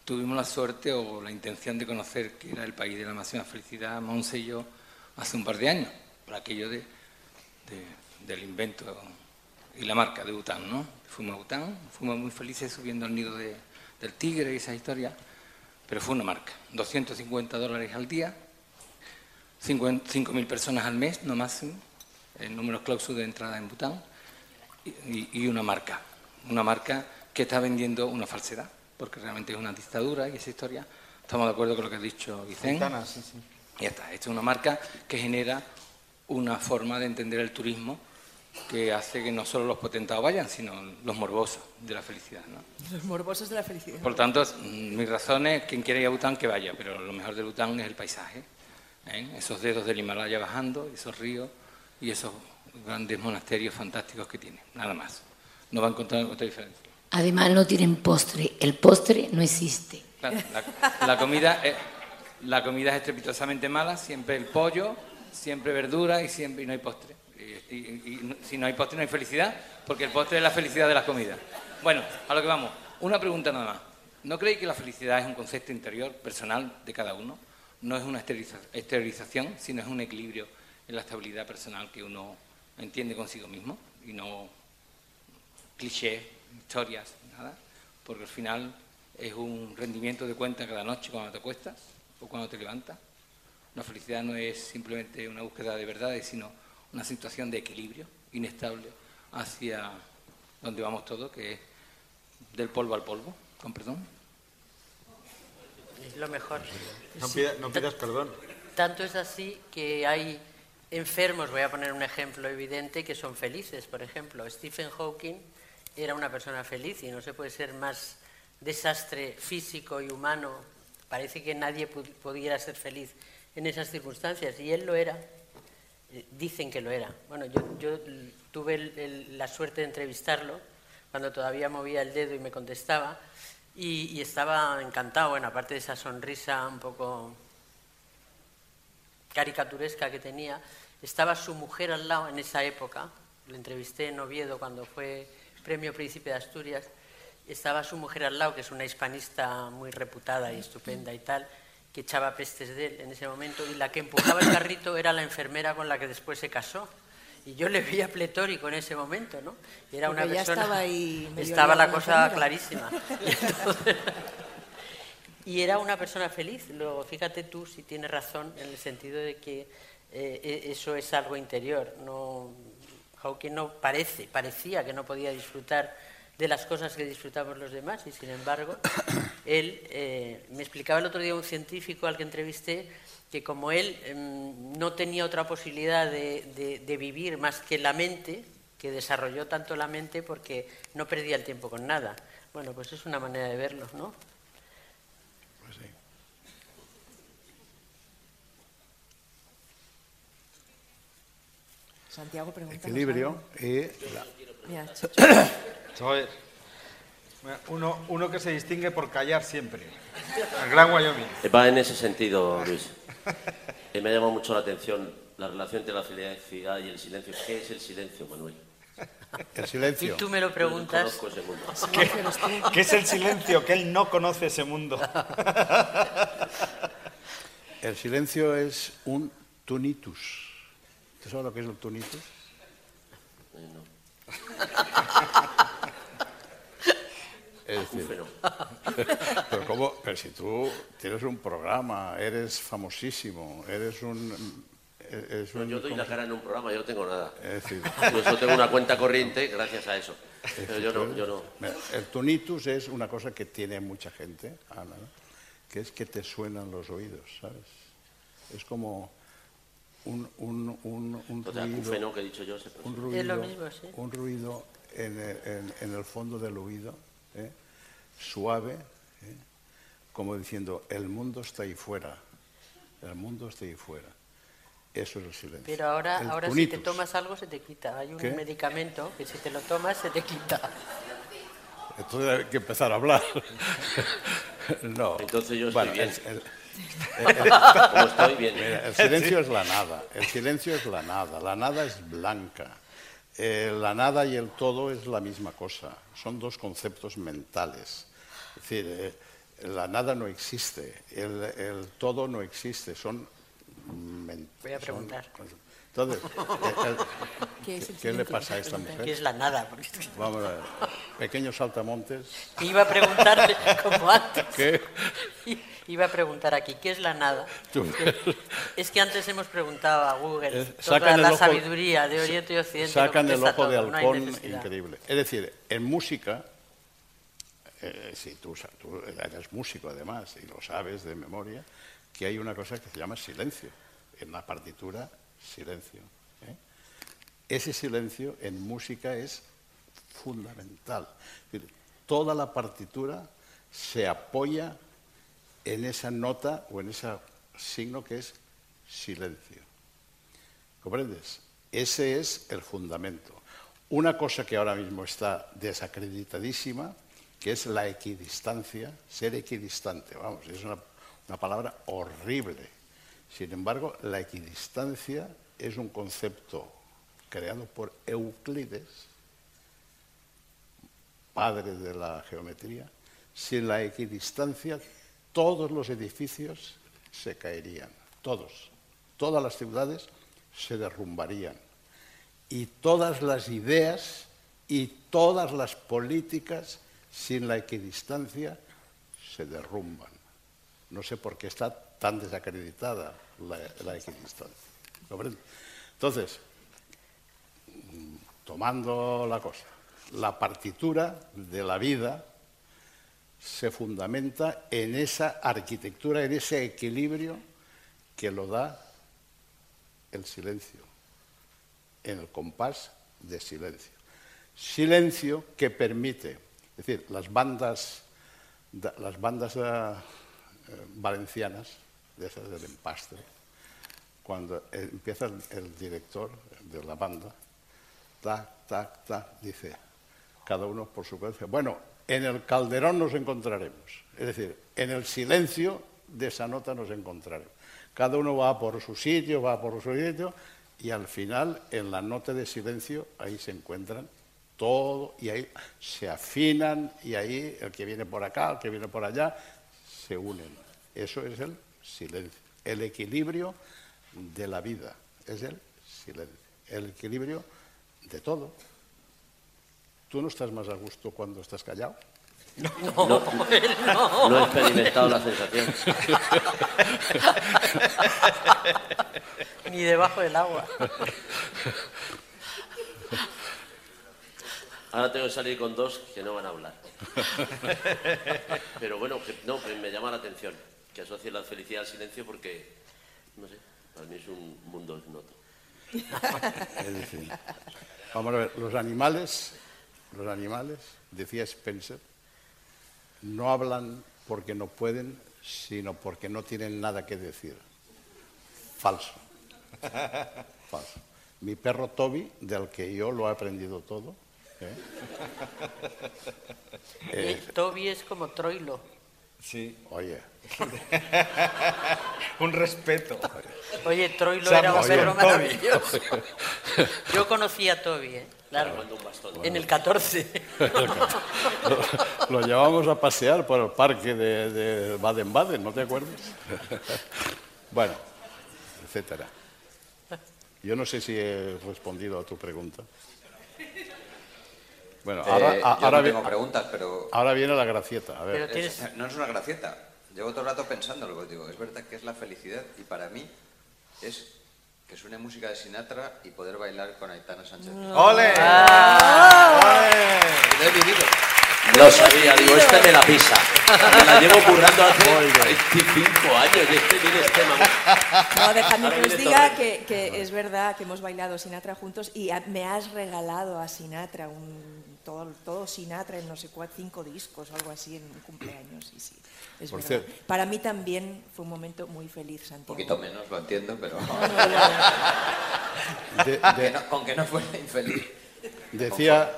Tuvimos la suerte o la intención de conocer que era el país de la máxima felicidad, Monse y yo, hace un par de años, por aquello de, de- del invento y la marca de Bután, ¿no? Fuimos a Bután, fuimos muy felices subiendo al nido de- del tigre y esa historia, pero fue una marca. 250 dólares al día, 5.000 personas al mes, no máximo, en números clausus de entrada en Bután, y una marca, una marca que está vendiendo una falsedad, porque realmente es una dictadura y esa historia. Estamos de acuerdo con lo que ha dicho Vicente. Aitana, sí, sí. Y ya está. Esta es una marca que genera una forma de entender el turismo que hace que no solo los potentados vayan, sino los morbosos de la felicidad. ¿no? Los morbosos de la felicidad. Por tanto, mm, mi razón es quien quiera ir a Bután que vaya, pero lo mejor de Bután es el paisaje. ¿eh? Esos dedos del Himalaya bajando, esos ríos y esos grandes monasterios fantásticos que tiene. Nada más. No va a encontrar otra diferencia. Además no tienen postre. El postre no existe. La, comida es, estrepitosamente mala, siempre el pollo, siempre verdura y siempre no hay postre. Y, si no hay postre no hay felicidad, porque el postre es la felicidad de las comidas. Bueno, a lo que vamos. Una pregunta nada más. ¿No creéis que la felicidad es un concepto interior, personal de cada uno? No es una exterioriza- exteriorización, sino es un equilibrio en la estabilidad personal que uno entiende consigo mismo y no clichés, historias, nada, porque al final es un rendimiento de cuenta cada noche cuando te acuestas o cuando te levantas. La felicidad no es simplemente una búsqueda de verdades, sino una situación de equilibrio inestable hacia donde vamos todos, que es del polvo al polvo, con perdón. Es lo mejor. No, pida- no pidas perdón. Tanto es así que hay enfermos, voy a poner un ejemplo evidente, que son felices. Por ejemplo, Stephen Hawking era una persona feliz y no se puede ser más desastre físico y humano. Parece que nadie pu- pudiera ser feliz en esas circunstancias y él lo era. Eh, Dicen que lo era. Bueno, yo, tuve la suerte de entrevistarlo cuando todavía movía el dedo y me contestaba y, y estaba encantado, bueno, aparte de esa sonrisa un poco caricaturesca que tenía, estaba su mujer al lado en esa época, lo entrevisté en Oviedo cuando fue Premio Príncipe de Asturias, estaba su mujer al lado, que es una hispanista muy reputada y estupenda y tal, que echaba pestes de él en ese momento, y la que empujaba el carrito era la enfermera con la que después se casó. Y yo le veía pletórico en ese momento, ¿no? Y Era Porque una ya persona... estaba ahí medio Estaba la cosa clarísima. [LAUGHS] Y entonces- y era una persona feliz. Luego, fíjate tú si tienes razón en el sentido de que eh, e- eso es algo interior. No, Hawking no parece, parecía que no podía disfrutar de las cosas que disfrutamos los demás y sin embargo [COUGHS] él eh, me explicaba el otro día un científico al que entrevisté que como él em, no tenía otra posibilidad de, de- de vivir más que la mente que desarrolló tanto la mente porque no perdía el tiempo con nada. Bueno pues es una manera de verlo no Pues sí. Santiago pregunta. Equilibrio y la- [COUGHS] Mira, Uno, uno que se distingue por callar siempre. El gran Wyoming. Va en ese sentido, Luis. Eh, me ha llamado mucho la atención la relación entre la felicidad y el silencio. ¿Qué es el silencio, Manuel? el y silencio. tú me lo preguntas mundo. ¿Qué es el silencio? Que él no conoce ese mundo. [LAUGHS] El silencio es un tunitus. ¿Tú sabes lo que es el tunitus? No. [LAUGHS] Es decir, [LAUGHS] pero, ¿cómo? pero si tú tienes un programa, eres famosísimo, eres un... No, un- yo doy la cara en un programa, yo no tengo nada. Es decir, [LAUGHS] Yo solo tengo una cuenta corriente gracias a eso. Pero yo no, yo no. Mira, El tunitus es una cosa que tiene mucha gente, Ana, ¿no? que es que te suenan los oídos, ¿sabes? Es como un, un, un, un ruido, que he dicho yo. se- un ruido, Es lo mismo, sí. un ruido en el, en- en el fondo del oído, ¿eh? suave, ¿eh? como diciendo, el mundo está ahí fuera, el mundo está ahí fuera. Eso es el silencio. pero ahora El ahora si te tomas algo se te quita hay un ¿Qué? medicamento que si te lo tomas se te quita Entonces hay que empezar a hablar. [LAUGHS] no. Entonces yo estoy Bueno, bien. el- el- [LAUGHS] Como estoy bien. Mira, el silencio es la nada. El silencio es la nada. La nada es blanca. Eh, la nada y el todo es la misma cosa. Son dos conceptos mentales. Es decir, eh, la nada no existe. El, el todo no existe. Son. men- Voy a son- preguntar. entonces, eh, el- ¿Qué es el ¿qué le pasa a esta que es mujer? la nada es Vamos a ver. Pequeños saltamontes. iba a preguntarle [LAUGHS] como antes ¿Qué? iba a preguntar aquí qué es la nada es que antes hemos preguntado a Google Eh, toda la ojo- sabiduría de Oriente y Occidente Sacan el ojo de todo, halcón increíble. Es decir, en música, eh, si tú, tú eres músico además y lo sabes de memoria, que hay una cosa que se llama silencio. En la partitura, silencio. ¿eh? Ese silencio en música es fundamental. Toda la partitura se apoya en esa nota o en ese signo que es silencio. ¿Comprendes? Ese es el fundamento. Una cosa que ahora mismo está desacreditadísima, que es la equidistancia, ser equidistante, vamos, es una, palabra horrible. Sin embargo, la equidistancia es un concepto creado por Euclides, padre de la geometría. Sin la equidistancia, todos los edificios se caerían, todos. Todas las ciudades se derrumbarían. Y todas las ideas y todas las políticas sin la equidistancia se derrumban. No sé por qué está tan desacreditada la, equidistancia. Entonces, tomando la cosa, la partitura de la vida se fundamenta en esa arquitectura, en ese equilibrio que lo da el silencio, en el compás de silencio. Silencio que permite, es decir, las bandas, las bandas eh, valencianas, de esas del empastre, cuando empieza el, director de la banda, tac, tac, tac, dice, cada uno por su cuenta, bueno, en el calderón nos encontraremos, es decir, en el silencio de esa nota nos encontraremos. Cada uno va por su sitio, va por su sitio, y al final, en la nota de silencio, ahí se encuentran todo, y ahí se afinan, y ahí el que viene por acá, el que viene por allá, se unen. Eso es el silencio, el equilibrio de la vida, es el silencio, el equilibrio de todo. ¿Tú no estás más a gusto cuando estás callado? No, no, no, he experimentado la sensación. Ni debajo del agua. Ahora tengo que salir con dos que no van a hablar. Pero bueno, no, me llama la atención que asocie la felicidad al silencio porque, no sé, para mí es un mundo ignoto. vamos a ver, los animales, los animales, decía Spencer, no hablan porque no pueden, sino porque no tienen nada que decir. Falso. [LAUGHS] Falso. Mi perro Toby, del que yo lo he aprendido todo. ¿eh? [LAUGHS] Eh, Toby es como Troilo. Sí. Oye. [LAUGHS] un respeto. Oye, Troilo era un perro maravilloso. Yo conocí a Toby, ¿eh? Claro, en el 14. [LAUGHS] lo, llevamos a pasear por el parque de, Baden-Baden, ¿no te acuerdas? [LAUGHS] bueno, etcétera. Yo no sé si he respondido a tu pregunta. Bueno, ahora, eh, ahora, tengo preguntas, pero... ahora viene la gracieta. A ver. no es una gracieta. Llevo todo el rato pensando lo que digo. Es verdad que es la felicidad y para mí es que suene música de Sinatra y poder bailar con Aitana Sánchez. ¡Ole! Ah. ¡Ole! Lo he vivido. Lo sabía, digo, este me la pisa. Me la llevo currando hace 25 años y este tiene este No, dejadme que os diga que, que, es verdad que hemos bailado Sinatra juntos y me has regalado a Sinatra un todo, Sinatra en no sé cuántos, cinco discos o algo así en un cumpleaños. Y sí, es verdad. Para mí también fue un momento muy feliz, Santiago. Un poquito menos, lo entiendo, pero... con que no fuera infeliz. Decía...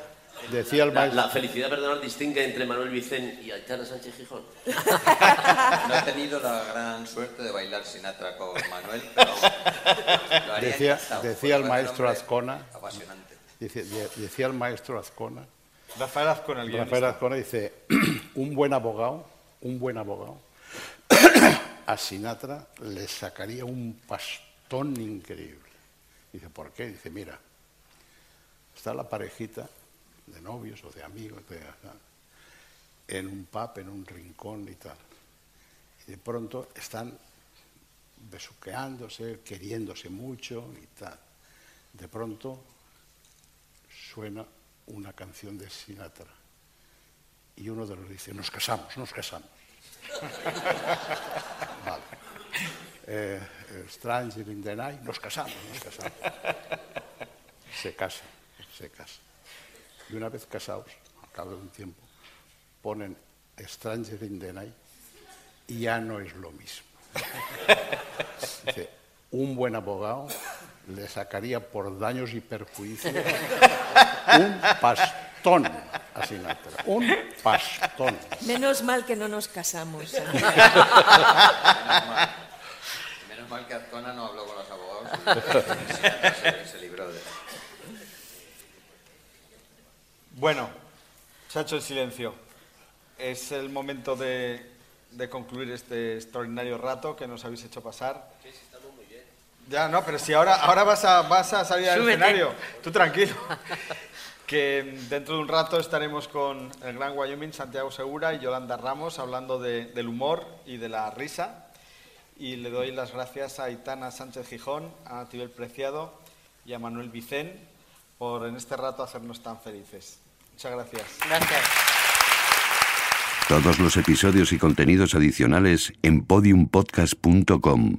Decía el maestro... la, felicidad, perdón, distingue entre Manuel Vicente y Aitana Sánchez Gijón. [LAUGHS] No he tenido la gran suerte de bailar Sinatra con Manuel, pero lo haría decía, decía el maestro Azcona, apasionante. decía el maestro Azcona Rafael Azcona, el Rafael dice, [CLEARS THROAT] un buen abogado, un buen abogado, [CLEARS THROAT] a Sinatra le sacaría un pastón increíble. Dice, ¿por qué? Dice, mira, está la parejita de novios o de amigos en un pub, en un rincón y tal. Y de pronto están besuqueándose, queriéndose mucho y tal. De pronto suena una canción de Sinatra. Y uno de los dice, nos casamos, nos casamos. [LAUGHS] vale. eh, Stranger in the Night, nos casamos, nos casamos. Se casa, se casa. Y una vez casados, al cabo de un tiempo, ponen Stranger in the Night y ya no es lo mismo. [LAUGHS] Dice, un buen abogado le sacaría por daños y perjuicios [LAUGHS] un pastón a Sinatra. Un pastón. Menos mal que no nos casamos. Menos [LAUGHS] mal, menos mal que Azcona no habló con los abogados [LAUGHS] y se, se libró de... Bueno, se ha hecho el silencio. Es el momento de, de concluir este extraordinario rato que nos habéis hecho pasar. Ya, no, pero si ahora, ahora vas, a, vas a salir al escenario, tú tranquilo. [LAUGHS] Que dentro de un rato estaremos con el Gran Wyoming, Santiago Segura y Yolanda Ramos hablando de- del humor y de la risa. Y le doy las gracias a Aitana Sánchez Gijón, a Tibel Preciado y a Manuel Vicén por en este rato hacernos tan felices. Muchas gracias. Gracias. Todos los episodios y contenidos adicionales en podiumpodcast.com